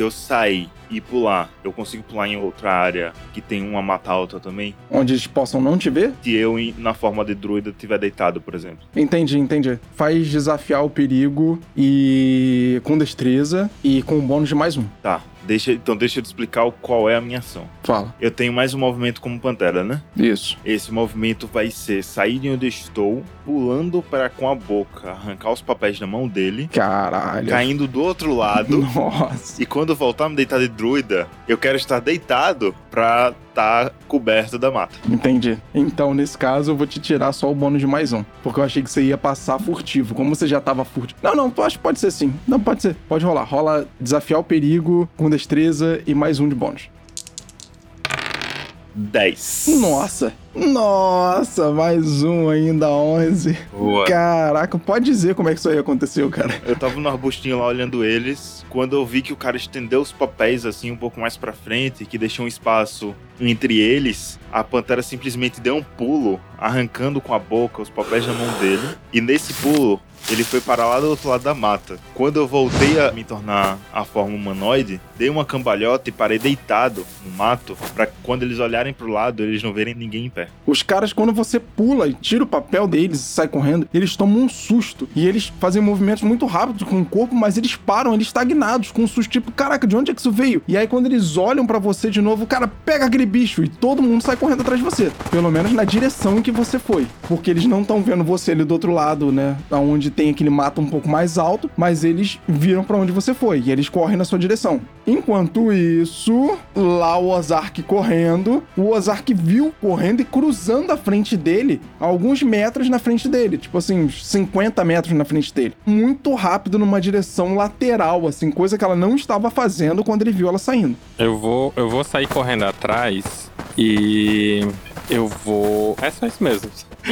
se eu sair e pular, eu consigo pular em outra área que tem uma mata alta também? Onde eles possam não te ver? Se eu, na forma de druida, estiver deitado, por exemplo. Entendi, entendi. Faz desafiar o perigo e com destreza e com um bônus de mais um. Tá. Deixa, então deixa eu te explicar qual é a minha ação. Fala. Eu tenho mais um movimento como pantera, né? Isso. Esse movimento vai ser sair de onde estou, pulando para com a boca, arrancar os papéis da mão dele, Caralho. caindo do outro lado. (laughs) Nossa. E quando eu voltar a me deitar de druida, eu quero estar deitado pra estar coberto da mata. Entendi. Então, nesse caso, eu vou te tirar só o bônus de mais um. Porque eu achei que você ia passar furtivo. Como você já tava furtivo. Não, não, acho que pode ser sim. Não, pode ser. Pode rolar. Rola desafiar o perigo com destreza e mais um de bônus. 10. Nossa. Nossa, mais um ainda, 11. Boa. Caraca, pode dizer como é que isso aí aconteceu, cara. Eu tava no arbustinho lá olhando eles, quando eu vi que o cara estendeu os papéis assim um pouco mais pra frente, que deixou um espaço entre eles, a pantera simplesmente deu um pulo, arrancando com a boca os papéis na mão dele. E nesse pulo, ele foi para lá do outro lado da mata. Quando eu voltei a me tornar a forma humanoide, dei uma cambalhota e parei deitado no mato para quando eles olharem pro lado, eles não verem ninguém em pé. Os caras, quando você pula e tira o papel deles e sai correndo, eles tomam um susto. E eles fazem movimentos muito rápidos com o corpo, mas eles param, eles estagnados, com um susto tipo, caraca, de onde é que isso veio? E aí, quando eles olham para você de novo, cara, pega aquele bicho e todo mundo sai correndo atrás de você. Pelo menos na direção em que você foi. Porque eles não estão vendo você ali do outro lado, né? Onde tem aquele mato um pouco mais alto, mas eles viram para onde você foi e eles correm na sua direção. Enquanto isso, lá o Ozark correndo, o Ozark viu correndo e cruzando a frente dele, alguns metros na frente dele, tipo assim, uns 50 metros na frente dele. Muito rápido numa direção lateral, assim, coisa que ela não estava fazendo quando ele viu ela saindo. Eu vou, eu vou sair correndo atrás e eu vou. É só isso mesmo.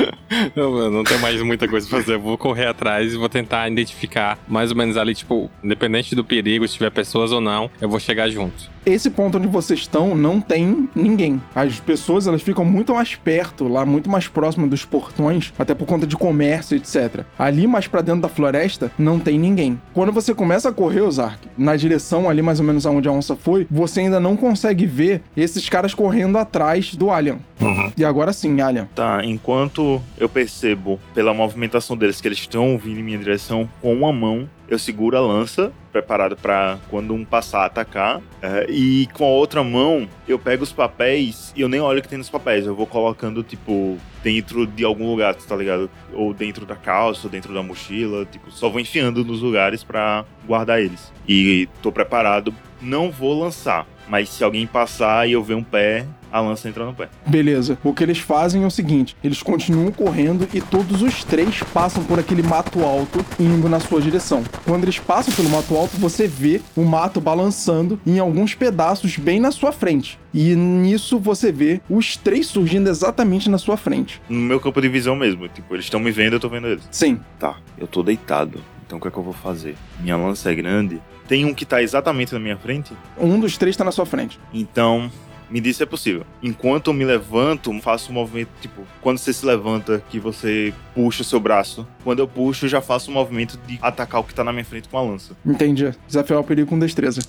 (laughs) não, não tenho mais muita coisa pra fazer. Eu vou correr atrás e vou tentar identificar mais ou menos ali, tipo, independente do perigo, se tiver pessoas ou não, eu vou chegar junto. Esse ponto onde vocês estão não tem ninguém. As pessoas elas ficam muito mais perto, lá muito mais próximo dos portões, até por conta de comércio, etc. Ali mais para dentro da floresta não tem ninguém. Quando você começa a correr, Ozark, na direção ali mais ou menos aonde a onça foi, você ainda não consegue ver esses caras correndo atrás do Alien. Uhum. E agora sim, Alien. Tá, enquanto eu percebo pela movimentação deles que eles estão vindo em minha direção com uma mão, eu seguro a lança, preparado para quando um passar atacar. é, e com a outra mão, eu pego os papéis e eu nem olho o que tem nos papéis. Eu vou colocando, tipo, dentro de algum lugar, tá ligado? Ou dentro da calça, ou dentro da mochila. Tipo, só vou enfiando nos lugares para guardar eles. E tô preparado. Não vou lançar. Mas se alguém passar e eu ver um pé, a lança entra no pé. Beleza. O que eles fazem é o seguinte: eles continuam correndo e todos os três passam por aquele mato alto indo na sua direção. Quando eles passam pelo mato alto, você vê o mato balançando em alguns pedaços bem na sua frente. E nisso você vê os três surgindo exatamente na sua frente. No meu campo de visão mesmo. Tipo, eles estão me vendo, eu tô vendo eles. Sim, Tá, eu tô deitado. Então o que é que eu vou fazer? Minha lança é grande. Tem um que tá exatamente na minha frente. um dos três tá na sua frente. Então, me diz se é possível. Enquanto eu me levanto, faço um movimento, tipo, quando você se levanta, que você puxa o seu braço. Quando eu puxo, eu já faço um movimento de atacar o que tá na minha frente com a lança. Entendi. Desafiar o perigo com destreza.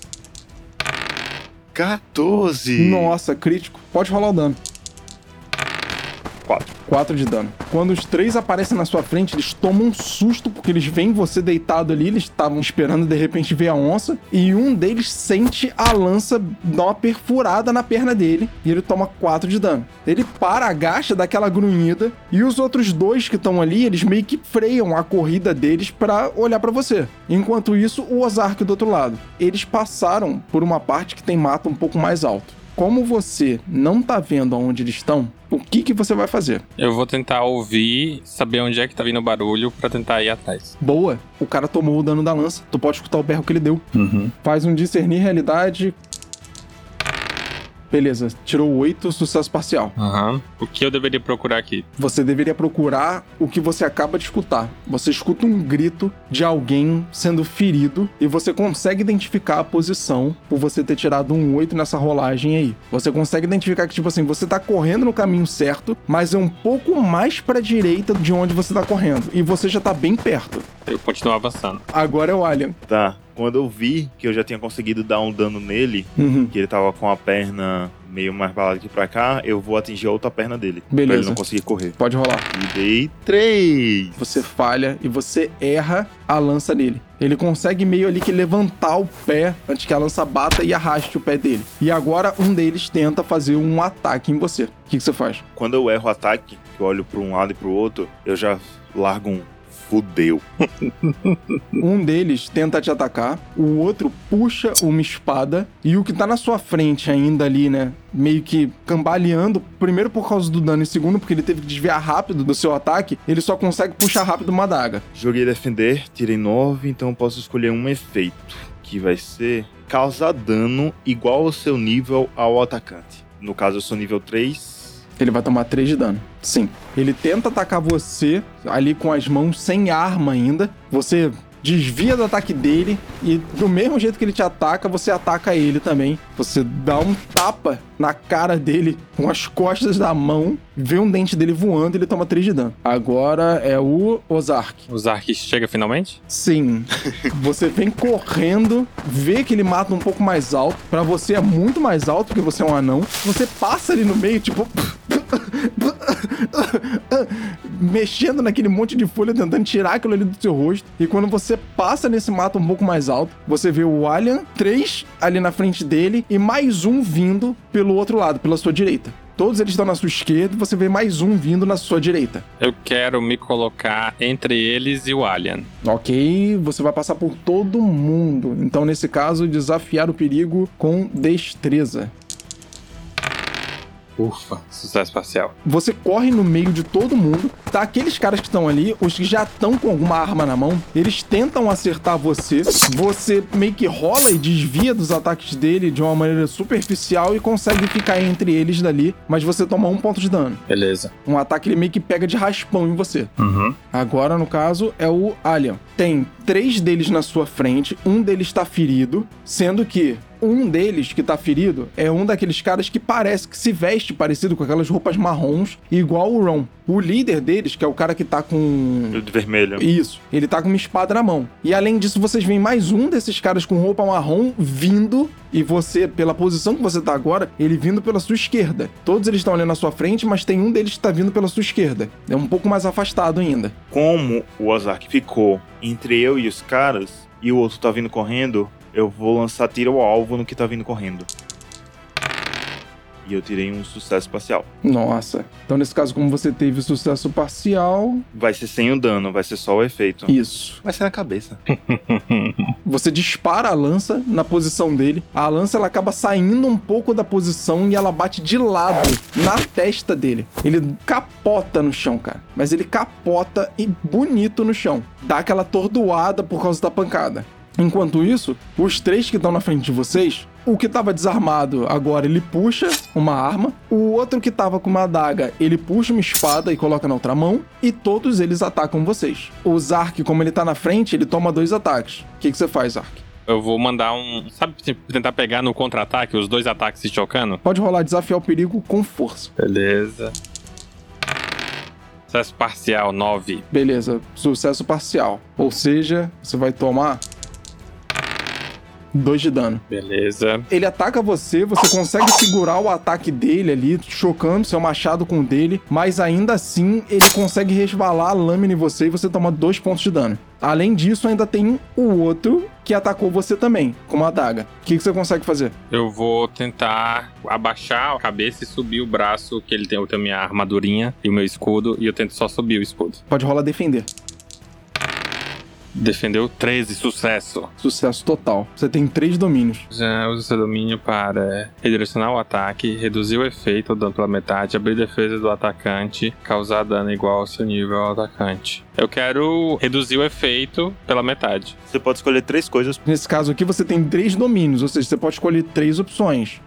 14! Nossa, crítico. Pode rolar o dano. 4. 4 de dano. Quando os três aparecem na sua frente, eles tomam um susto porque eles veem você deitado ali, eles estavam esperando de repente ver a onça, e um deles sente a lança dar uma perfurada na perna dele e ele toma 4 de dano. Ele para, agacha, dá aquela grunhida, e os outros dois que estão ali, eles meio que freiam a corrida deles pra olhar pra você. Enquanto isso, o Ozark do outro lado. Eles passaram por uma parte que tem mato um pouco mais alto. Como você não tá vendo aonde eles estão, o que que você vai fazer? Eu vou tentar ouvir, saber onde é que tá vindo o barulho pra tentar ir atrás. Boa, o cara tomou o dano da lança. Tu pode escutar o berro que ele deu. Faz um discernir realidade. Beleza, tirou 8, sucesso parcial. Aham. O que eu deveria procurar aqui? Você deveria procurar o que você acaba de escutar. Você escuta um grito de alguém sendo ferido e você consegue identificar a posição por você ter tirado um 8 nessa rolagem aí. Você consegue identificar que, tipo assim, você tá correndo no caminho certo, mas é um pouco mais pra direita de onde você tá correndo. E você já tá bem perto. Eu continuo avançando. Agora é o Alien. Tá. Quando eu vi que eu já tinha conseguido dar um dano nele, Uhum. que ele tava com a perna meio mais pra lá do que pra cá, eu vou atingir a outra perna dele. Pra Beleza. ele não conseguir correr. Pode rolar. E dei 3. Você falha e você erra a lança nele. Ele consegue meio ali que levantar o pé antes que a lança bata e arraste o pé dele. E agora um deles tenta fazer um ataque em você. O que, que você faz? Quando eu erro o ataque, que eu olho pra um lado e pro outro, eu já largo um. Fudeu. (laughs) Um deles tenta te atacar, o outro puxa uma espada e o que tá na sua frente ainda ali, né? Meio que cambaleando, primeiro por causa do dano e segundo porque ele teve que desviar rápido do seu ataque, ele só consegue puxar rápido uma adaga. Joguei defender, tirei 9, então eu posso escolher um efeito, que vai ser causar dano igual ao seu nível ao atacante. No caso, eu sou nível 3. Ele vai tomar 3 de dano. Sim. Ele tenta atacar você ali com as mãos sem arma ainda. Você desvia do ataque dele e do mesmo jeito que ele te ataca, você ataca ele também. Você dá um tapa na cara dele com as costas da mão, vê um dente dele voando e ele toma 3 de dano. Agora é o Ozark. O Zark chega finalmente? Sim. (laughs) Você vem correndo, vê que ele mata um pouco mais alto. Pra você é muito mais alto, porque você é um anão. Você passa ali no meio, tipo. (laughs) mexendo naquele monte de folha, tentando tirar aquilo ali do seu rosto. E quando você passa nesse mato um pouco mais alto, você vê o Alien, três ali na frente dele e mais um vindo pelo outro lado, pela sua direita. Todos eles estão na sua esquerda e você vê mais um vindo na sua direita. Eu quero me colocar entre eles e o Alien. Ok, você vai passar por todo mundo. Então, nesse caso, desafiar o perigo com destreza. Ufa, sucesso parcial. Você corre no meio de todo mundo, tá? Aqueles caras que estão ali, os que já estão com alguma arma na mão, eles tentam acertar você. Você meio que rola e desvia dos ataques dele de uma maneira superficial e consegue ficar entre eles dali, mas você toma um ponto de dano. Beleza. Um ataque ele meio que pega de raspão em você. Uhum. Agora, no caso, é o Alien. Tem três deles na sua frente, um deles está ferido, sendo que um deles que tá ferido é um daqueles caras que parece que se veste parecido com aquelas roupas marrons, igual o Ron. O líder deles, que é o cara que tá com. De vermelho. Isso, ele tá com uma espada na mão. E além disso, vocês veem mais um desses caras com roupa marrom vindo. E você, pela posição que você tá agora, ele vindo pela sua esquerda. Todos eles estão ali na sua frente, mas tem um deles que tá vindo pela sua esquerda. É um pouco mais afastado ainda. Como o Ozark ficou entre eu e os caras, e o outro tá vindo correndo, eu vou lançar tiro ao alvo no que tá vindo correndo. E eu tirei um sucesso parcial. Nossa. Então, nesse caso, como você teve sucesso parcial. Vai ser sem o dano, vai ser só o efeito. Isso. Vai ser na cabeça. (laughs) Você dispara a lança na posição dele. A lança ela acaba saindo um pouco da posição e ela bate de lado na testa dele. Ele capota no chão, cara. Mas ele capota e bonito no chão. Dá aquela atordoada por causa da pancada. Enquanto isso, os três que estão na frente de vocês, o que estava desarmado agora ele puxa uma arma, o outro que estava com uma adaga ele puxa uma espada e coloca na outra mão, e todos eles atacam vocês. O Zark, como ele tá na frente, ele toma dois ataques. O que, que você faz, Zark? Eu vou mandar um. Sabe, tentar pegar no contra-ataque, os dois ataques se chocando? Pode rolar desafiar o perigo com força. Beleza. Sucesso parcial 9. Beleza, sucesso parcial. Ou seja, você vai tomar 2 de dano. Beleza. Ele ataca você, você consegue segurar o ataque dele ali, chocando seu machado com o dele, mas ainda assim ele consegue resvalar a lâmina em você e você toma 2 pontos de dano. Além disso, ainda tem o outro que atacou você também, com uma adaga. O que, que você consegue fazer? Eu vou tentar abaixar a cabeça e subir o braço, que ele tem, eu tenho minha armadurinha e o meu escudo, e eu tento só subir o escudo. Pode rolar defender. Defendeu 13, sucesso. Sucesso total. Você tem três domínios. Já usa seu domínio para redirecionar o ataque, reduzir o efeito dano pela metade, abrir defesa do atacante, causar dano igual ao seu nível ao atacante. Eu quero reduzir o efeito pela metade. Você pode escolher três coisas. Nesse caso aqui, você tem três domínios, ou seja, você pode escolher três opções.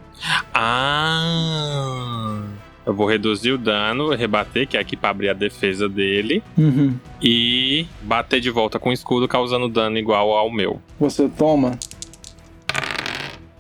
Ah! Eu vou reduzir o dano, rebater, que é aqui pra abrir a defesa dele, Uhum. e bater de volta com o escudo, causando dano igual ao meu. Você toma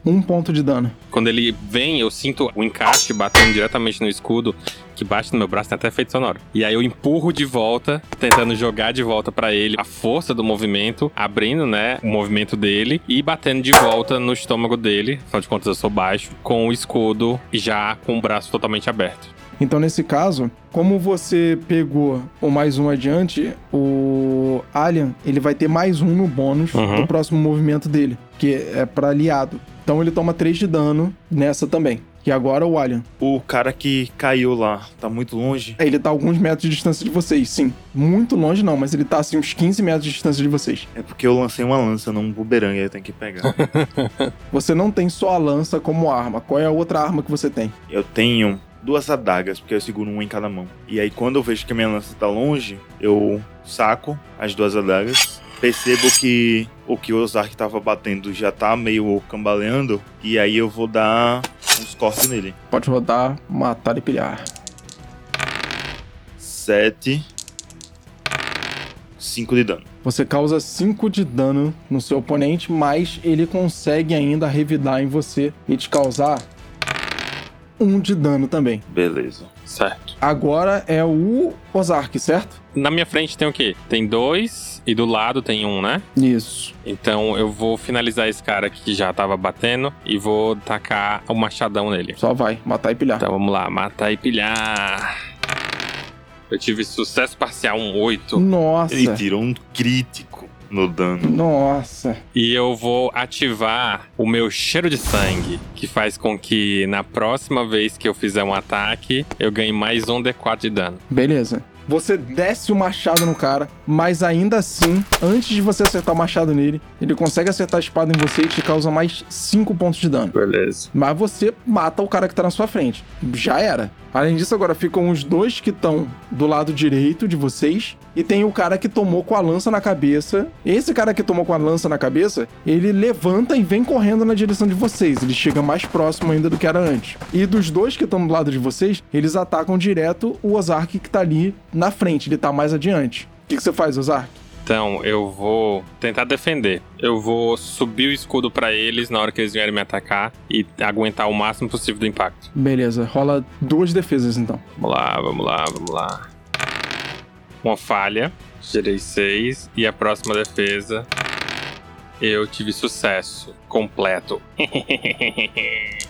um ponto de dano. Quando ele vem, eu sinto o encaixe batendo diretamente no escudo, que bate no meu braço, tem até efeito sonoro. E aí eu empurro de volta, tentando jogar de volta pra ele a força do movimento, abrindo, né, o movimento dele e batendo de volta no estômago dele, afinal de contas eu sou baixo, com o escudo já com o braço totalmente aberto. Então, nesse caso, como você pegou o mais um adiante, o Alien, ele vai ter mais um no bônus Uhum. do próximo movimento dele, que é pra aliado. Então ele toma 3 de dano nessa também. E agora o Alien. O cara que caiu lá tá muito longe. Ele tá a alguns metros de distância de vocês, sim. Muito longe não, mas ele tá assim uns 15 metros de distância de vocês. É porque eu lancei uma lança num bumerangue, aí eu tenho que pegar. (laughs) Você não tem só a lança como arma. Qual é a outra arma que você tem? eu tenho duas adagas, porque eu seguro uma em cada mão. E aí quando eu vejo que a minha lança tá longe, eu saco as duas adagas. Percebo que o que o Ozark tava batendo já tá meio cambaleando. E aí eu vou dar uns cortes nele. Pode rodar, matar e pilhar. Sete. 5 de dano. Você causa 5 de dano no seu oponente, mas ele consegue ainda revidar em você e te causar 1 um de dano também. Beleza. Certo. Agora é o Ozark, certo? Na minha frente tem o quê? Tem dois e do lado tem um, né? Isso. Então eu vou finalizar esse cara aqui que já tava batendo e vou tacar o machadão nele. Só vai, matar e pilhar. Então vamos lá, matar e pilhar. Eu tive sucesso parcial, um 8. Nossa. Ele tirou um crítico no dano. Nossa. E eu vou ativar o meu cheiro de sangue, que faz com que na próxima vez que eu fizer um ataque, eu ganhe mais um D4 de dano. Beleza. Você desce o machado no cara, mas ainda assim, antes de você acertar o machado nele, ele consegue acertar a espada em você e te causa mais 5 pontos de dano. Beleza. Mas você mata o cara que tá na sua frente. Já era. Além disso, agora ficam os dois que estão do lado direito de vocês. E tem o cara que tomou com a lança na cabeça. Esse cara que tomou com a lança na cabeça, ele levanta e vem correndo na direção de vocês. Ele chega mais próximo ainda do que era antes. E dos dois que estão do lado de vocês, eles atacam direto o Ozark que tá ali na frente. Ele tá mais adiante. O que, que você faz, Ozark? Então, eu vou tentar defender. Eu vou subir o escudo pra eles na hora que eles vierem me atacar e aguentar o máximo possível do impacto. Beleza, rola duas defesas então. Vamos lá, vamos lá, vamos lá. Uma falha, gerei 6 e a próxima defesa eu tive sucesso completo. (laughs)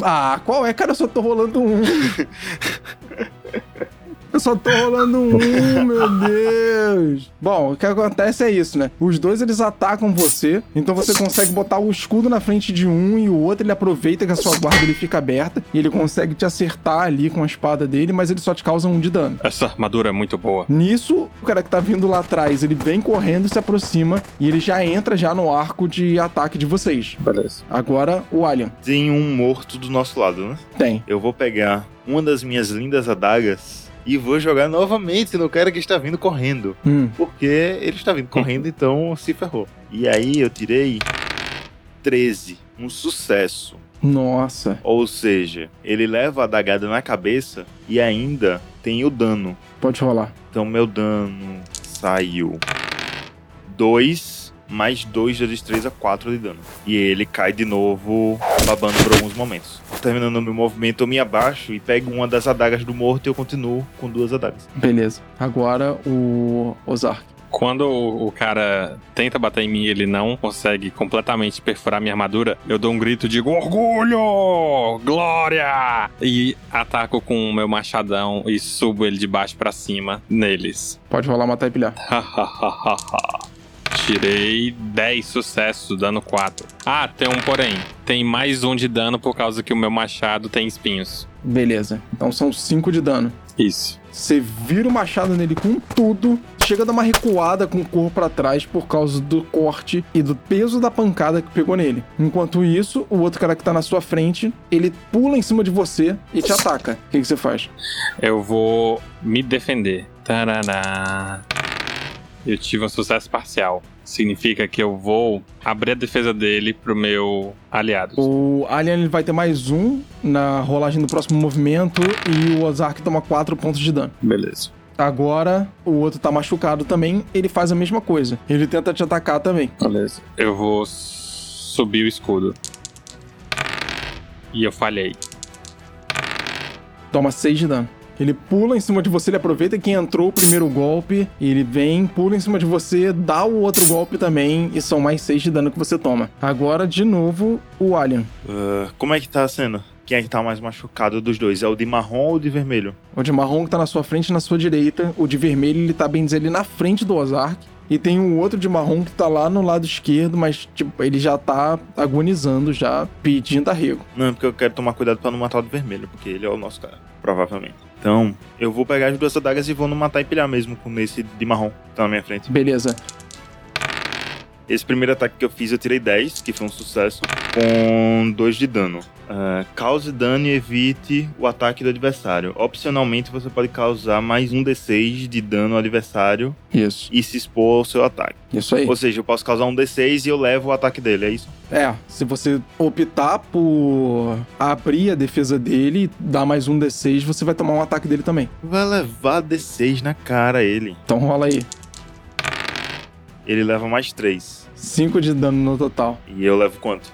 Ah, qual é, cara? Eu só tô rolando um. (laughs) Eu só tô rolando um, (laughs) meu Deus. Bom, o que acontece é isso, né? Os dois eles atacam você, então você consegue botar o escudo na frente de um e o outro ele aproveita que a sua guarda ele fica aberta e ele consegue te acertar ali com a espada dele, mas ele só te causa um de dano. Essa armadura é muito boa. Nisso, o cara que tá vindo lá atrás, ele vem correndo, se aproxima e ele já entra já no arco de ataque de vocês. Beleza. Agora, o Alien. Tem um morto do nosso lado, né? Tem. Eu vou pegar uma das minhas lindas adagas e vou jogar novamente no cara que está vindo correndo. Hum. Porque ele está vindo correndo, então se ferrou. E aí eu tirei 13. Um sucesso. Nossa. Ou seja, ele leva a adagada na cabeça e ainda tem o dano. Pode rolar. Então meu dano saiu 2 mais 2 de destreza, 4 de dano. E ele cai de novo, babando por alguns momentos. Terminando o meu movimento, eu me abaixo e pego uma das adagas do morto e eu continuo com duas adagas. Beleza. Agora o Ozark. Quando o cara tenta bater em mim e ele não consegue completamente perfurar minha armadura, eu dou um grito de orgulho! Glória! E ataco com o meu machadão e subo ele de baixo pra cima neles. Pode rolar, matar e pilhar. Tirei 10 sucessos, dano 4. Ah, tem um porém. Tem mais um de dano por causa que o meu machado tem espinhos. Beleza. Então são 5 de dano. Isso. Você vira o machado nele com tudo, chega a dar uma recuada com o corpo pra trás por causa do corte e do peso da pancada que pegou nele. Enquanto isso, o outro cara que tá na sua frente, ele pula em cima de você e te ataca. O que, que você faz? Eu vou me defender. Tarará. Eu tive um sucesso parcial. Significa que eu vou abrir a defesa dele pro meu aliado. O Alien ele vai ter mais um na rolagem do próximo movimento e o Ozark toma 4 pontos de dano. Beleza. Agora, o outro tá machucado também, ele faz a mesma coisa. Ele tenta te atacar também. Beleza. Eu vou subir o escudo. E eu falhei. Toma 6 de dano. Ele pula em cima de você, ele aproveita que entrou o primeiro golpe, ele vem, pula em cima de você, dá o outro golpe também, e são mais 6 de dano que você toma. Agora, de novo, o Alien. Ah, como é que tá a cena? Quem é que tá mais machucado dos dois? É o de marrom ou o de vermelho? O de marrom que tá na sua frente e na sua direita. O de vermelho, ele tá bem dizer, ele na frente do Ozark. E tem um outro de marrom que tá lá no lado esquerdo, mas, tipo, ele já tá agonizando, já pedindo arrego. Não, porque eu quero tomar cuidado pra não matar o de vermelho, porque ele é o nosso cara, provavelmente. Então, eu vou pegar as duas adagas e vou no matar e pilhar mesmo com esse de marrom que tá na minha frente. Beleza. Esse primeiro ataque que eu fiz eu tirei 10, que foi um sucesso, com 2 de dano. Uh, cause dano e evite o ataque do adversário. Opcionalmente, você pode causar mais um D6 de dano ao adversário Isso. e se expor ao seu ataque. Isso aí. Ou seja, eu posso causar um D6 e eu levo o ataque dele, é isso? É, se você optar por abrir a defesa dele, dar mais um D6, você vai tomar um ataque dele também. Vai levar D6 na cara ele. Então rola aí. Ele leva mais 3. 5 de dano no total. E eu levo quanto?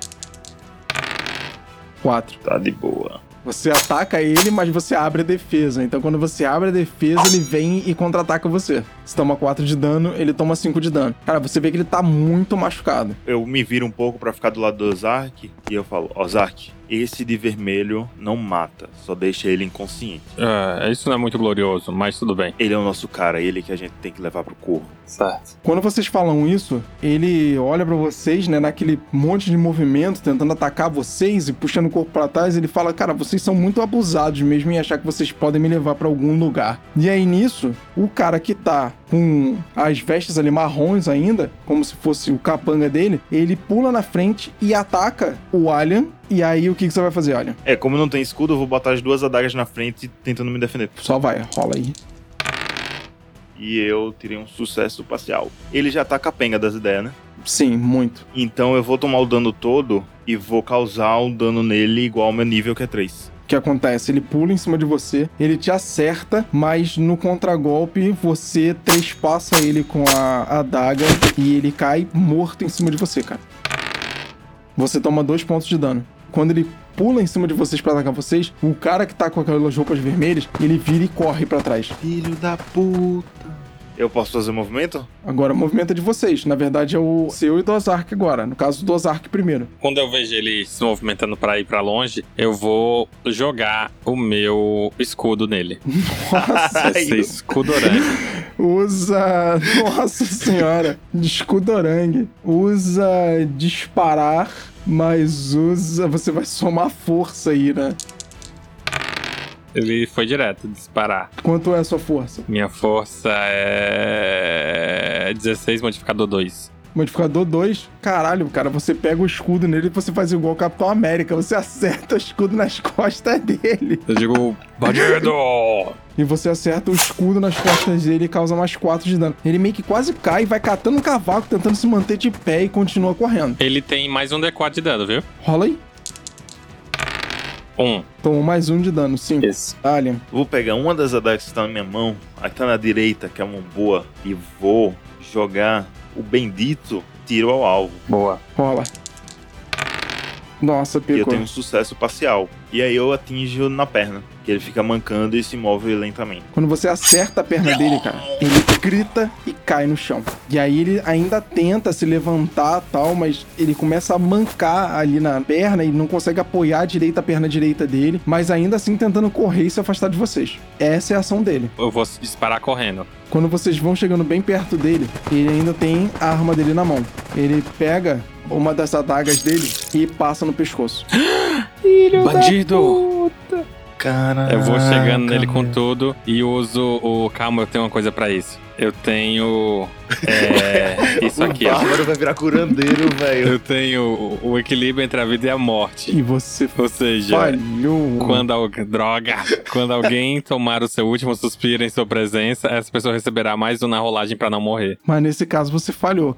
4. Tá de boa. Você ataca ele, mas você abre a defesa. Então quando você abre a defesa, ele vem e contra-ataca você. Você toma 4 de dano, ele toma 5 de dano. Cara, você vê que ele tá muito machucado. Eu me viro um pouco pra ficar do lado do Ozark e eu falo: Ozark, esse de vermelho não mata, só deixa ele inconsciente. É, isso não é muito glorioso, mas tudo bem. Ele é o nosso cara, ele que a gente tem que levar pro corpo. Certo. Quando vocês falam isso, ele olha pra vocês, né, naquele monte de movimento, tentando atacar vocês e puxando o corpo pra trás. Ele fala: Cara, vocês são muito abusados mesmo em achar que vocês podem me levar pra algum lugar. E aí nisso, o cara que tá com as vestes ali marrons ainda, como se fosse o capanga dele, ele pula na frente e ataca o Alien. E aí o que, que você vai fazer, Alien? É, como não tem escudo, eu vou botar as duas adagas na frente tentando me defender. Só vai, rola aí. E eu tirei um sucesso parcial. Ele já tá capenga das ideias, né? Sim, muito. Então eu vou tomar o dano todo e vou causar um dano nele igual ao meu nível, que é 3. O que acontece? Ele pula em cima de você, ele te acerta, mas no contragolpe você trespassa ele com a adaga e ele cai morto em cima de você, cara. Você toma dois pontos de dano. Quando ele pula em cima de vocês pra atacar vocês, o cara que tá com aquelas roupas vermelhas, ele vira e corre pra trás. Filho da puta. Eu posso fazer movimento? Agora, o movimento é de vocês. Na verdade, é o seu e do Ozark agora. No caso do Ozark primeiro. Quando eu vejo ele se movimentando pra ir pra longe, eu vou jogar o meu escudo nele. (laughs) Nossa, Esse escudo orange. usa. Nossa senhora. Escudorangue. Usa disparar, mas usa. Você vai somar força aí, né? Ele foi direto disparar. Quanto é a sua força? Minha força é 16 modificador 2. Modificador 2. Caralho, cara, você pega o escudo nele e você faz igual o Capitão América. Você (laughs) acerta o escudo nas costas dele. Eu digo, bandido! E você acerta o escudo nas costas dele e causa mais 4 de dano. Ele meio que quase cai, vai catando o cavaco, tentando se manter de pé e continua correndo. Ele tem mais um D4 de dano, viu? Rola aí. Um. Tomou mais um de dano, 5. Isso. Alien. Vou pegar uma das adagas que está na minha mão, a que tá na direita, que é uma boa, e vou jogar o bendito tiro ao alvo. Boa. Rola. Nossa, E eu pegou. tenho um sucesso parcial. E aí eu atinjo na perna. Que ele fica mancando e se move lentamente. Quando você acerta a perna dele, cara, ele grita e cai no chão. E aí ele ainda tenta se levantar tal, mas ele começa a mancar ali na perna e não consegue apoiar direita a perna direita dele, mas ainda assim tentando correr e se afastar de vocês. Essa é a ação dele. Eu vou disparar correndo. Quando vocês vão chegando bem perto dele, ele ainda tem a arma dele na mão. Ele pega uma das adagas dele e passa no pescoço. (gasps) Bandido! Cara. Eu vou chegando nele com tudo e uso o. Calma, eu tenho uma coisa pra isso. Eu tenho. É. (laughs) Isso aqui, o ó. bárbaro vai virar curandeiro, velho. Eu tenho o, o equilíbrio entre a vida e a morte. E você Ou seja, falhou. quando alguém. Droga! Quando alguém (laughs) tomar o seu último suspiro em sua presença, essa pessoa receberá mais um na rolagem pra não morrer. Mas nesse caso você falhou.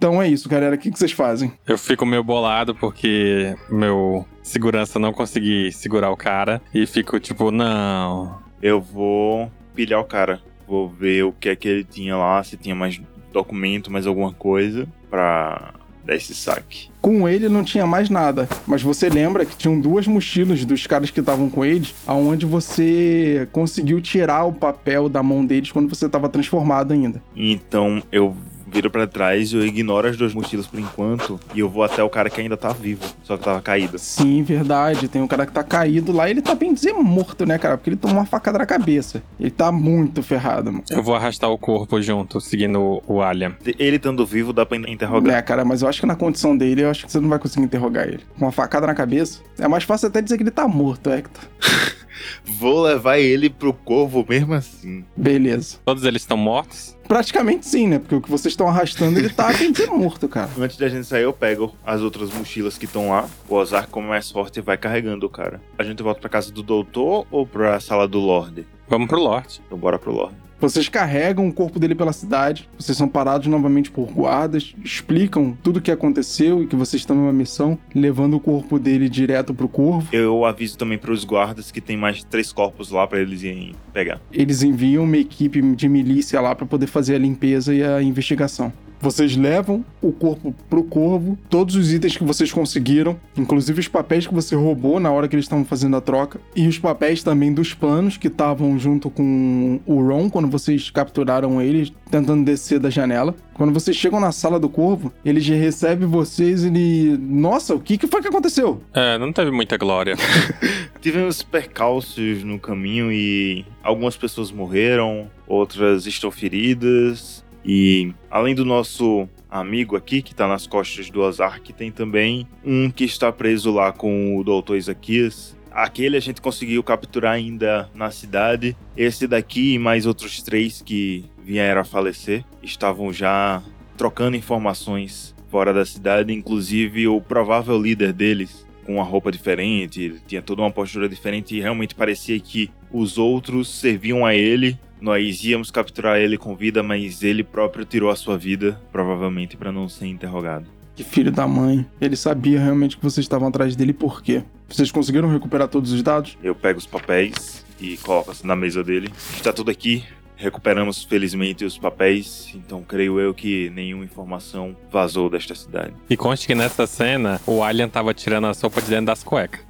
Então é isso, galera. O que que vocês fazem? Eu fico meio bolado porque meu segurança não consegui segurar o cara. E fico tipo, não. Eu vou pilhar o cara. Vou ver o que é que ele tinha lá, se tinha mais documento, mais alguma coisa, pra dar esse saque. Com ele não tinha mais nada, mas você lembra que tinham duas mochilas dos caras que estavam com eles, aonde você conseguiu tirar o papel da mão deles quando você estava transformado ainda. Então eu viro pra trás, eu ignoro as duas mochilas por enquanto e eu vou até o cara que ainda tá vivo, só que tava caído. Sim, verdade. Tem um cara que tá caído lá, ele tá bem dizer morto, né, cara? Porque ele tomou uma facada na cabeça. Ele tá muito ferrado, mano. Eu vou arrastar o corpo junto, seguindo o- o Alien. Ele estando vivo dá pra interrogar. É, cara, mas eu acho que na condição dele, eu acho que você não vai conseguir interrogar ele. Com uma facada na cabeça. É mais fácil até dizer que ele tá morto, Hector. (laughs) Vou levar ele pro corvo mesmo assim. Beleza. Todos eles estão mortos? Praticamente sim, né? Porque o que vocês estão arrastando, ele tá bem ser morto, cara. Antes da gente sair, eu pego as outras mochilas que estão lá. O Ozark, como é mais forte, vai carregando o cara. A gente volta pra casa do doutor ou pra sala do Lorde? Vamos pro Lorde. Então bora pro Lorde. Vocês carregam o corpo dele pela cidade, vocês são parados novamente por guardas, explicam tudo o que aconteceu e que vocês estão numa missão, levando o corpo dele direto pro corvo. Eu aviso também pros guardas que tem mais três corpos lá pra eles irem pegar. Eles enviam uma equipe de milícia lá para poder fazer a limpeza e a investigação. Vocês levam o corpo pro corvo, todos os itens que vocês conseguiram, inclusive os papéis que você roubou na hora que eles estavam fazendo a troca, e os papéis também dos planos que estavam junto com o Ron quando vocês capturaram eles, tentando descer da janela. Quando vocês chegam na sala do corvo, ele já recebe vocês e ele. Nossa, o que, que foi que aconteceu? É, não teve muita glória. (laughs) Tivemos percalços no caminho e algumas pessoas morreram, outras estão feridas. E além do nosso amigo aqui, que tá nas costas do Ozark, tem também um que está preso lá com o Doutor Isaquias. Aquele a gente conseguiu capturar ainda na cidade. Esse daqui e mais outros três que vieram a falecer estavam já trocando informações fora da cidade, inclusive o provável líder deles com uma roupa diferente, tinha toda uma postura diferente e realmente parecia que os outros serviam a ele. Nós íamos capturar ele com vida, mas ele próprio tirou a sua vida, provavelmente para não ser interrogado. Que filho da mãe. Ele sabia realmente que vocês estavam atrás dele por quê? Vocês conseguiram recuperar todos os dados? Eu pego os papéis e coloco na mesa dele. Está tudo aqui. Recuperamos felizmente os papéis, então creio eu que nenhuma informação vazou desta cidade. E conste que nessa cena, o Alien tava tirando a sopa de dentro das cuecas.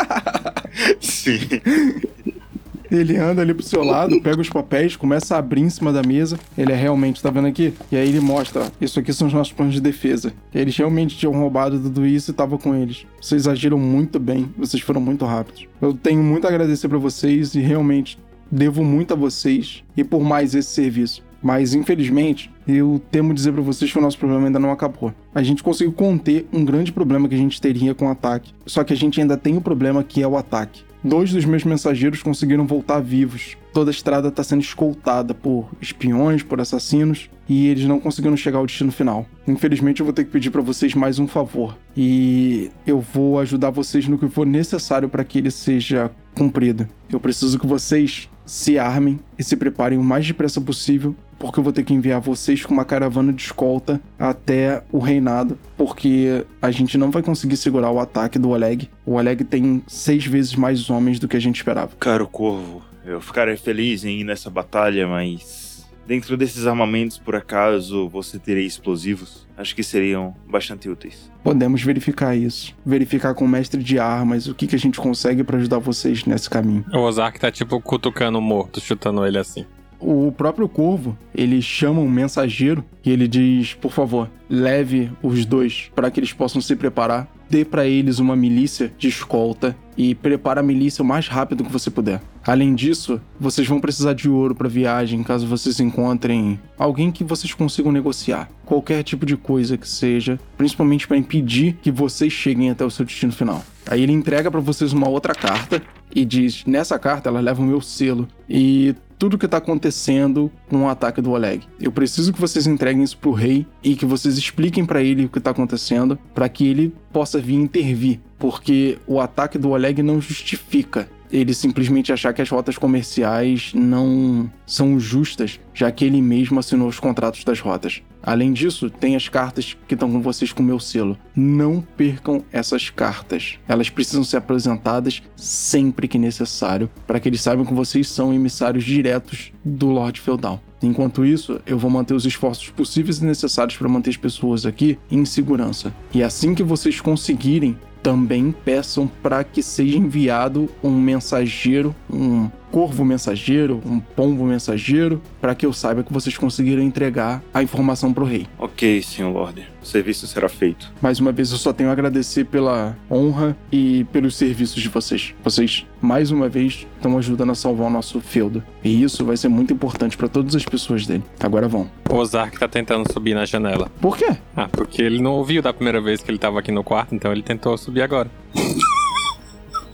(laughs) Sim. Ele anda ali pro seu lado, pega os papéis, começa a abrir em cima da mesa. Ele é realmente, tá vendo aqui? E aí ele mostra, ó, isso aqui são os nossos planos de defesa. Eles realmente tinham roubado tudo isso e tava com eles. Vocês agiram muito bem, vocês foram muito rápidos. Eu tenho muito a agradecer pra vocês e realmente devo muito a vocês e por mais esse serviço. Mas infelizmente, eu temo dizer pra vocês que o nosso problema ainda não acabou. A gente conseguiu conter um grande problema que a gente teria com o ataque. Só que a gente ainda tem o problema que é o ataque. Dois dos meus mensageiros conseguiram voltar vivos. Toda a estrada está sendo escoltada por espiões, por assassinos, e eles não conseguiram chegar ao destino final. Infelizmente, eu vou ter que pedir para vocês mais um favor. E eu vou ajudar vocês no que for necessário para que ele seja cumprido. Eu preciso que vocês se armem e se preparem o mais depressa possível, porque eu vou ter que enviar vocês com uma caravana de escolta até o reinado, porque a gente não vai conseguir segurar o ataque do Oleg. O Oleg tem seis vezes mais homens do que a gente esperava. Caro Corvo, eu ficarei feliz em ir nessa batalha, mas. Dentro desses armamentos, por acaso, você teria explosivos? Acho que seriam bastante úteis. Podemos verificar isso. Verificar com o mestre de armas o que, que a gente consegue para ajudar vocês nesse caminho. O Ozark tá tipo cutucando o morto, chutando ele assim. O próprio corvo, ele chama um mensageiro e ele diz: por favor, leve os dois para que eles possam se preparar. Dê para eles uma milícia de escolta e prepare a milícia o mais rápido que você puder. Além disso, vocês vão precisar de ouro para viagem caso vocês encontrem alguém que vocês consigam negociar. Qualquer tipo de coisa que seja, principalmente para impedir que vocês cheguem até o seu destino final. Aí ele entrega para vocês uma outra carta e diz: nessa carta ela leva o meu selo e tudo que tá acontecendo com o ataque do Oleg. Eu preciso que vocês entreguem isso pro rei e que vocês expliquem para ele o que tá acontecendo, para que ele possa vir intervir, porque o ataque do Oleg não justifica ele simplesmente achar que as rotas comerciais não são justas, já que ele mesmo assinou os contratos das rotas. Além disso, tem as cartas que estão com vocês com meu selo. Não percam essas cartas. Elas precisam ser apresentadas sempre que necessário, para que eles saibam que vocês são emissários diretos do Lorde Feudal. Enquanto isso, eu vou manter os esforços possíveis e necessários para manter as pessoas aqui em segurança. E assim que vocês conseguirem também peçam para que seja enviado um mensageiro, um corvo mensageiro, um pombo mensageiro, para que eu saiba que vocês conseguiram entregar a informação pro rei. Ok, senhor Lorde. O serviço será feito. Mais uma vez, eu só tenho a agradecer pela honra e pelos serviços de vocês. Vocês, mais uma vez, estão ajudando a salvar o nosso feudo. E isso vai ser muito importante para todas as pessoas dele. Agora vão. O Ozark tá tentando subir na janela. Por quê? Ah, porque ele não ouviu da primeira vez que ele tava aqui no quarto, então ele tentou subir agora. (laughs)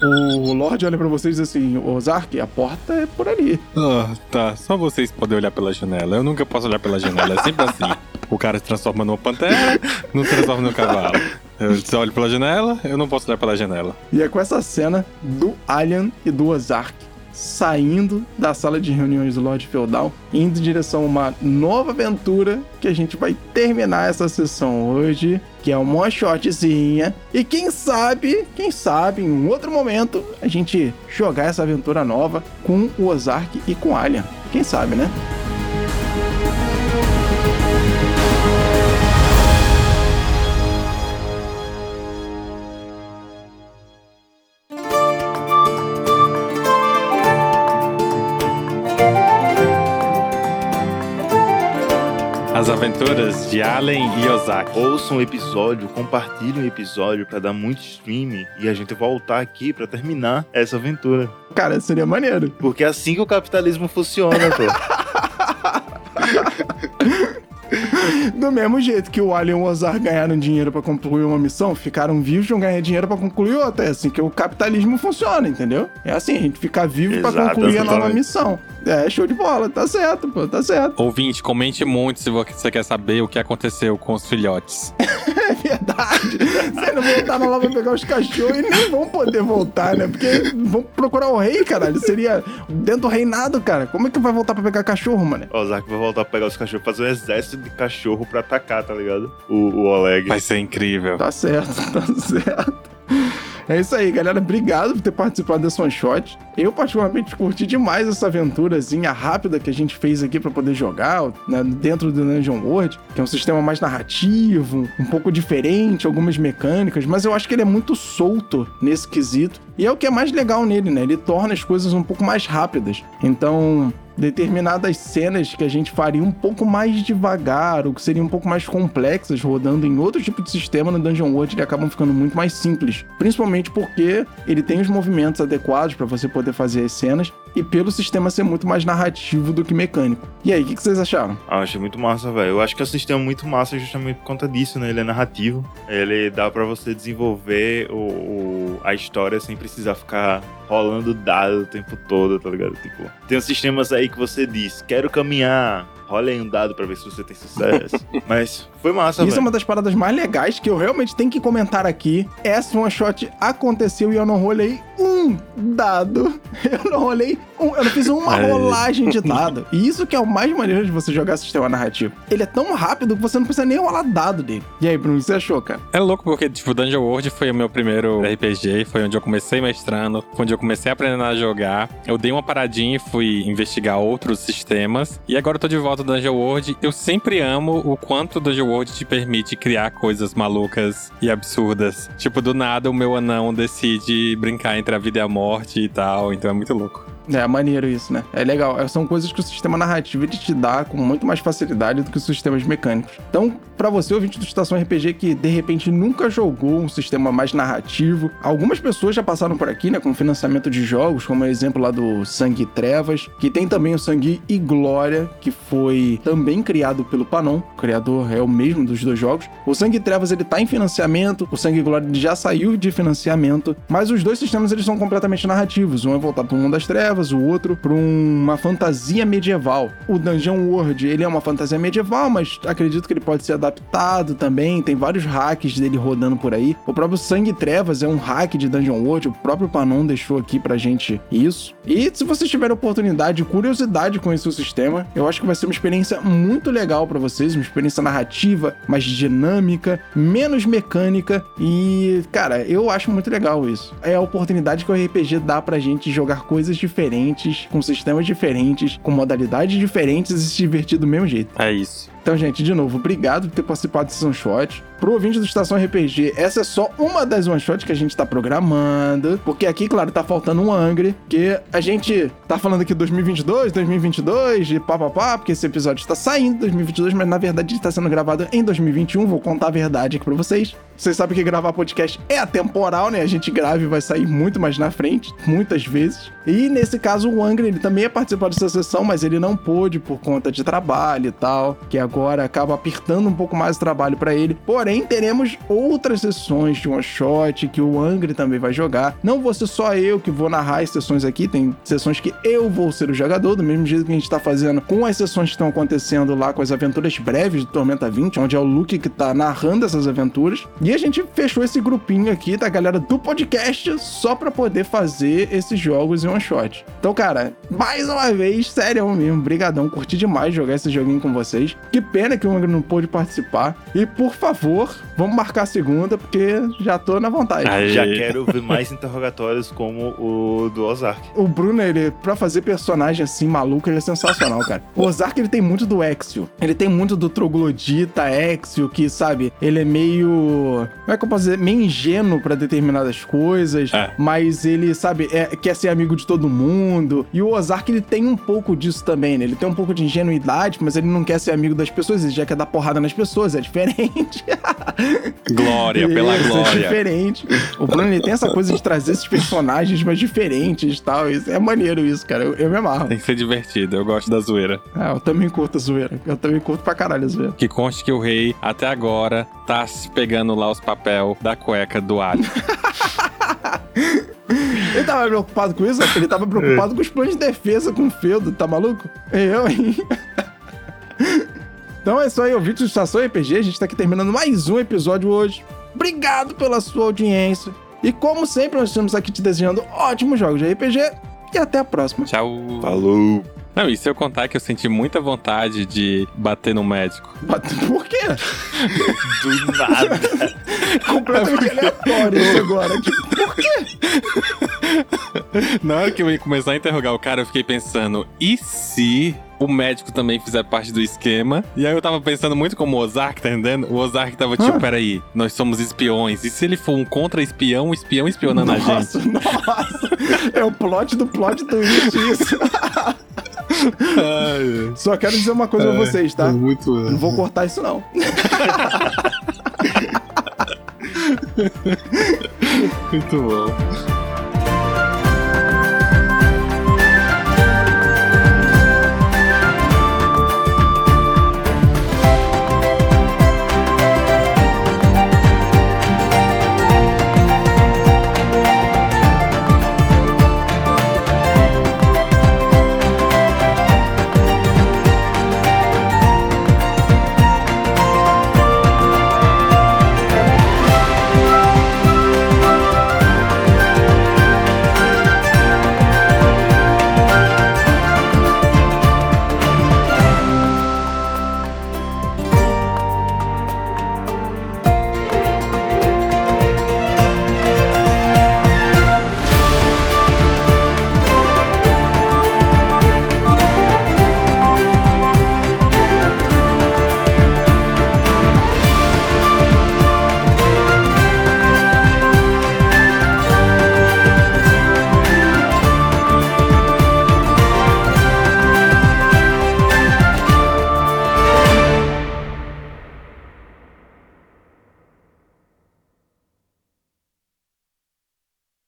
O Lorde olha pra vocês e diz assim: Ô Zark, a porta é por ali. Ah, tá. Só vocês podem olhar pela janela. Eu nunca posso olhar pela janela. É sempre assim. O cara se transforma numa pantera, não se transforma num cavalo. Eu só olho pela janela, eu não posso olhar pela janela. E é com essa cena do Alien e do Ozark saindo da sala de reuniões do Lorde Feudal, indo em direção a uma nova aventura que a gente vai terminar essa sessão hoje, que é uma shotzinha. E quem sabe, quem sabe, em um outro momento, a gente jogar essa aventura nova com o Ozark e com Alien. Quem sabe, né? Aventuras de Allen e Ozaki. Ouçam o episódio, compartilhem o episódio pra dar muito stream e a gente voltar aqui pra terminar essa aventura. Cara, seria maneiro. Porque é assim que o capitalismo funciona, pô. (laughs) Do mesmo jeito que o Alien e o Ozark ganharam dinheiro pra concluir uma missão, ficaram vivos e vão ganhar dinheiro pra concluir outra. É assim que o capitalismo funciona, entendeu? É assim, a gente fica vivo pra Exato, concluir a nova missão. É, show de bola, tá certo, pô, tá certo. Ouvinte, comente muito se você quer saber o que aconteceu com os filhotes. (laughs) É verdade. Vocês não voltaram lá pra pegar os cachorros e nem vão poder voltar, né? Porque vão procurar o rei, caralho. Seria dentro do reinado, cara. Como é que vai voltar pra pegar cachorro, mano? O Ozark vai voltar pra pegar os cachorros, fazer um exército de cachorro pra atacar, tá ligado? O, o Oleg. Vai ser incrível. Tá certo, tá certo. É isso aí, galera. Obrigado por ter participado desse one shot. Eu, particularmente, curti demais essa aventurazinha rápida que a gente fez aqui pra poder jogar né, dentro do Dungeon World, que é um sistema mais narrativo, um pouco diferente, algumas mecânicas, mas eu acho que ele é muito solto nesse quesito. E é o que é mais legal nele, né? Ele torna as coisas um pouco mais rápidas. Então, determinadas cenas que a gente faria um pouco mais devagar, ou que seriam um pouco mais complexas, rodando em outro tipo de sistema no Dungeon World, ele acabam ficando muito mais simples. Principalmente porque ele tem os movimentos adequados para você poder fazer as cenas, e pelo sistema ser muito mais narrativo do que mecânico. E aí, o que, que vocês acharam? Ah, achei muito massa, velho. Eu acho que é um sistema muito massa justamente por conta disso, né? Ele é narrativo. Ele dá pra você desenvolver o, o- a história sem precisar ficar rolando dado o tempo todo, tá ligado? Tipo, tem uns sistemas aí que você diz, quero caminhar, rola aí um dado pra ver se você tem sucesso. (laughs) Mas foi massa, Isso é velho. uma das paradas mais legais que eu realmente tenho que comentar aqui. Essa one shot aconteceu e eu não rolei um dado. (laughs) Eu não rolei um, eu não fiz uma rolagem de (laughs) dado. E isso que é o mais maneiro de você jogar sistema narrativo. Ele é tão rápido que você não precisa nem rolar dado dele. E aí, Bruno, o que você achou, cara? É louco porque, tipo, Dungeon World foi o meu primeiro RPG, foi onde eu comecei mestrando, foi onde eu comecei aprendendo a jogar. Eu dei uma paradinha e fui investigar outros sistemas. E agora eu tô de volta no Dungeon World. Eu sempre amo o quanto o Dungeon World te permite criar coisas malucas e absurdas. Tipo, do nada o meu anão decide brincar entre a vida e a morte e tal, então é muito louco. É maneiro isso, né? É legal. É, São coisas que o sistema narrativo te dá com muito mais facilidade do que os sistemas mecânicos. Então, pra você, ouvinte do Estação RPG, que de repente nunca jogou um sistema mais narrativo, algumas pessoas já passaram por aqui, né? Com financiamento de jogos, como o exemplo lá do Sangue e Trevas, que tem também o Sangue e Glória, que foi também criado pelo Panon. O criador é o mesmo dos dois jogos. O Sangue e Trevas ele tá em financiamento, o Sangue e Glória já saiu de financiamento, mas os dois sistemas eles são completamente narrativos. Um é voltado para o mundo das trevas, o outro para uma fantasia medieval. O Dungeon World ele é uma fantasia medieval, mas acredito que ele pode ser adaptado também. Tem vários hacks dele rodando por aí. O próprio Sangue Trevas é um hack de Dungeon World. O próprio Panon deixou aqui pra gente isso. E se vocês tiverem oportunidade e curiosidade com esse sistema, eu acho que vai ser uma experiência muito legal pra vocês, uma experiência narrativa, mais dinâmica, menos mecânica e, cara, eu acho muito legal isso. É a oportunidade que o RPG dá pra gente jogar coisas diferentes, com sistemas diferentes, com modalidades diferentes e se divertir do mesmo jeito. É isso. Então, gente, de novo, obrigado por ter participado desse one shot. Pro ouvinte do Estação RPG, essa é só uma das one shots que a gente tá programando. Porque aqui, claro, tá faltando um Angry. Que a gente tá falando aqui 2022, 2022, de papapá, porque esse episódio está saindo em 2022, mas na verdade ele tá sendo gravado em 2021. Vou contar a verdade aqui pra vocês. Vocês sabem que gravar podcast é atemporal, né? A gente grava e vai sair muito mais na frente, muitas vezes. E nesse caso, o Angry, ele também ia participar dessa sessão, mas ele não pôde por conta de trabalho e tal, que agora acaba apertando um pouco mais o trabalho pra ele. Porém, Porém, teremos outras sessões de one shot que o Angry também vai jogar. Não vou ser só eu que vou narrar as sessões aqui, tem sessões que eu vou ser o jogador, do mesmo jeito que a gente tá fazendo com as sessões que estão acontecendo lá com as aventuras breves do Tormenta 20, onde é o Luke que tá narrando essas aventuras. E a gente fechou esse grupinho aqui da galera do podcast só para poder fazer esses jogos em one shot. Então, cara, mais uma vez, sério mesmo, brigadão, curti demais jogar esse joguinho com vocês. Que pena que o Angry não pôde participar. E por favor, vamos marcar a segunda, porque já tô na vontade. Aí. Já quero ver mais interrogatórios como o do Ozark. O Bruno, ele, pra fazer personagem assim maluco, ele é sensacional, cara. O Ozark, ele tem muito do Exio. Ele tem muito do troglodita Exio, que, sabe, ele é meio. Como é que eu posso dizer? Meio ingênuo pra determinadas coisas, É. mas ele, sabe, é- quer ser amigo de todo mundo. E o Ozark, ele tem um pouco disso também, né? Ele tem um pouco de ingenuidade, mas ele não quer ser amigo das pessoas, ele já quer dar porrada nas pessoas, é diferente. (laughs) Glória, pela Isso, É glória. diferente. O Bruno ele tem essa coisa de trazer esses personagens mais diferentes e tal. Isso é maneiro isso, cara. Eu, eu me amarro. Tem que ser divertido, eu gosto da zoeira. Ah, eu também curto a zoeira. Eu também curto pra caralho a zoeira. Que conste que o rei, até agora, tá se pegando lá os papel da cueca do alho. (laughs) Ele tava preocupado com isso? Ele tava preocupado com os planos de defesa com o Feudo, tá maluco? Eu, hein? (laughs) Então é isso aí, ouvintes do Estação RPG. A gente tá aqui terminando mais um episódio hoje. Obrigado pela sua audiência. E como sempre, nós estamos aqui te desejando ótimos jogos de RPG. E até a próxima. Tchau. Falou! Não, e se eu contar que eu senti muita vontade de bater no médico? Por quê? (laughs) Do nada! (laughs) Completamente aleatório isso agora. Tipo, por quê? (laughs) Na hora que eu ia começar a interrogar o cara, eu fiquei pensando, e se o médico também fizer parte do esquema? E aí eu tava pensando muito como o Ozark, tá entendendo? O Ozark tava tipo, Ah. peraí, nós somos espiões. E se ele for um contra-espião, um espião espionando a gente? Nossa, nossa. É o plot do plot twist isso. Só quero dizer uma coisa pra vocês, tá? muito. Não vou cortar isso, não. (laughs) Muito bom.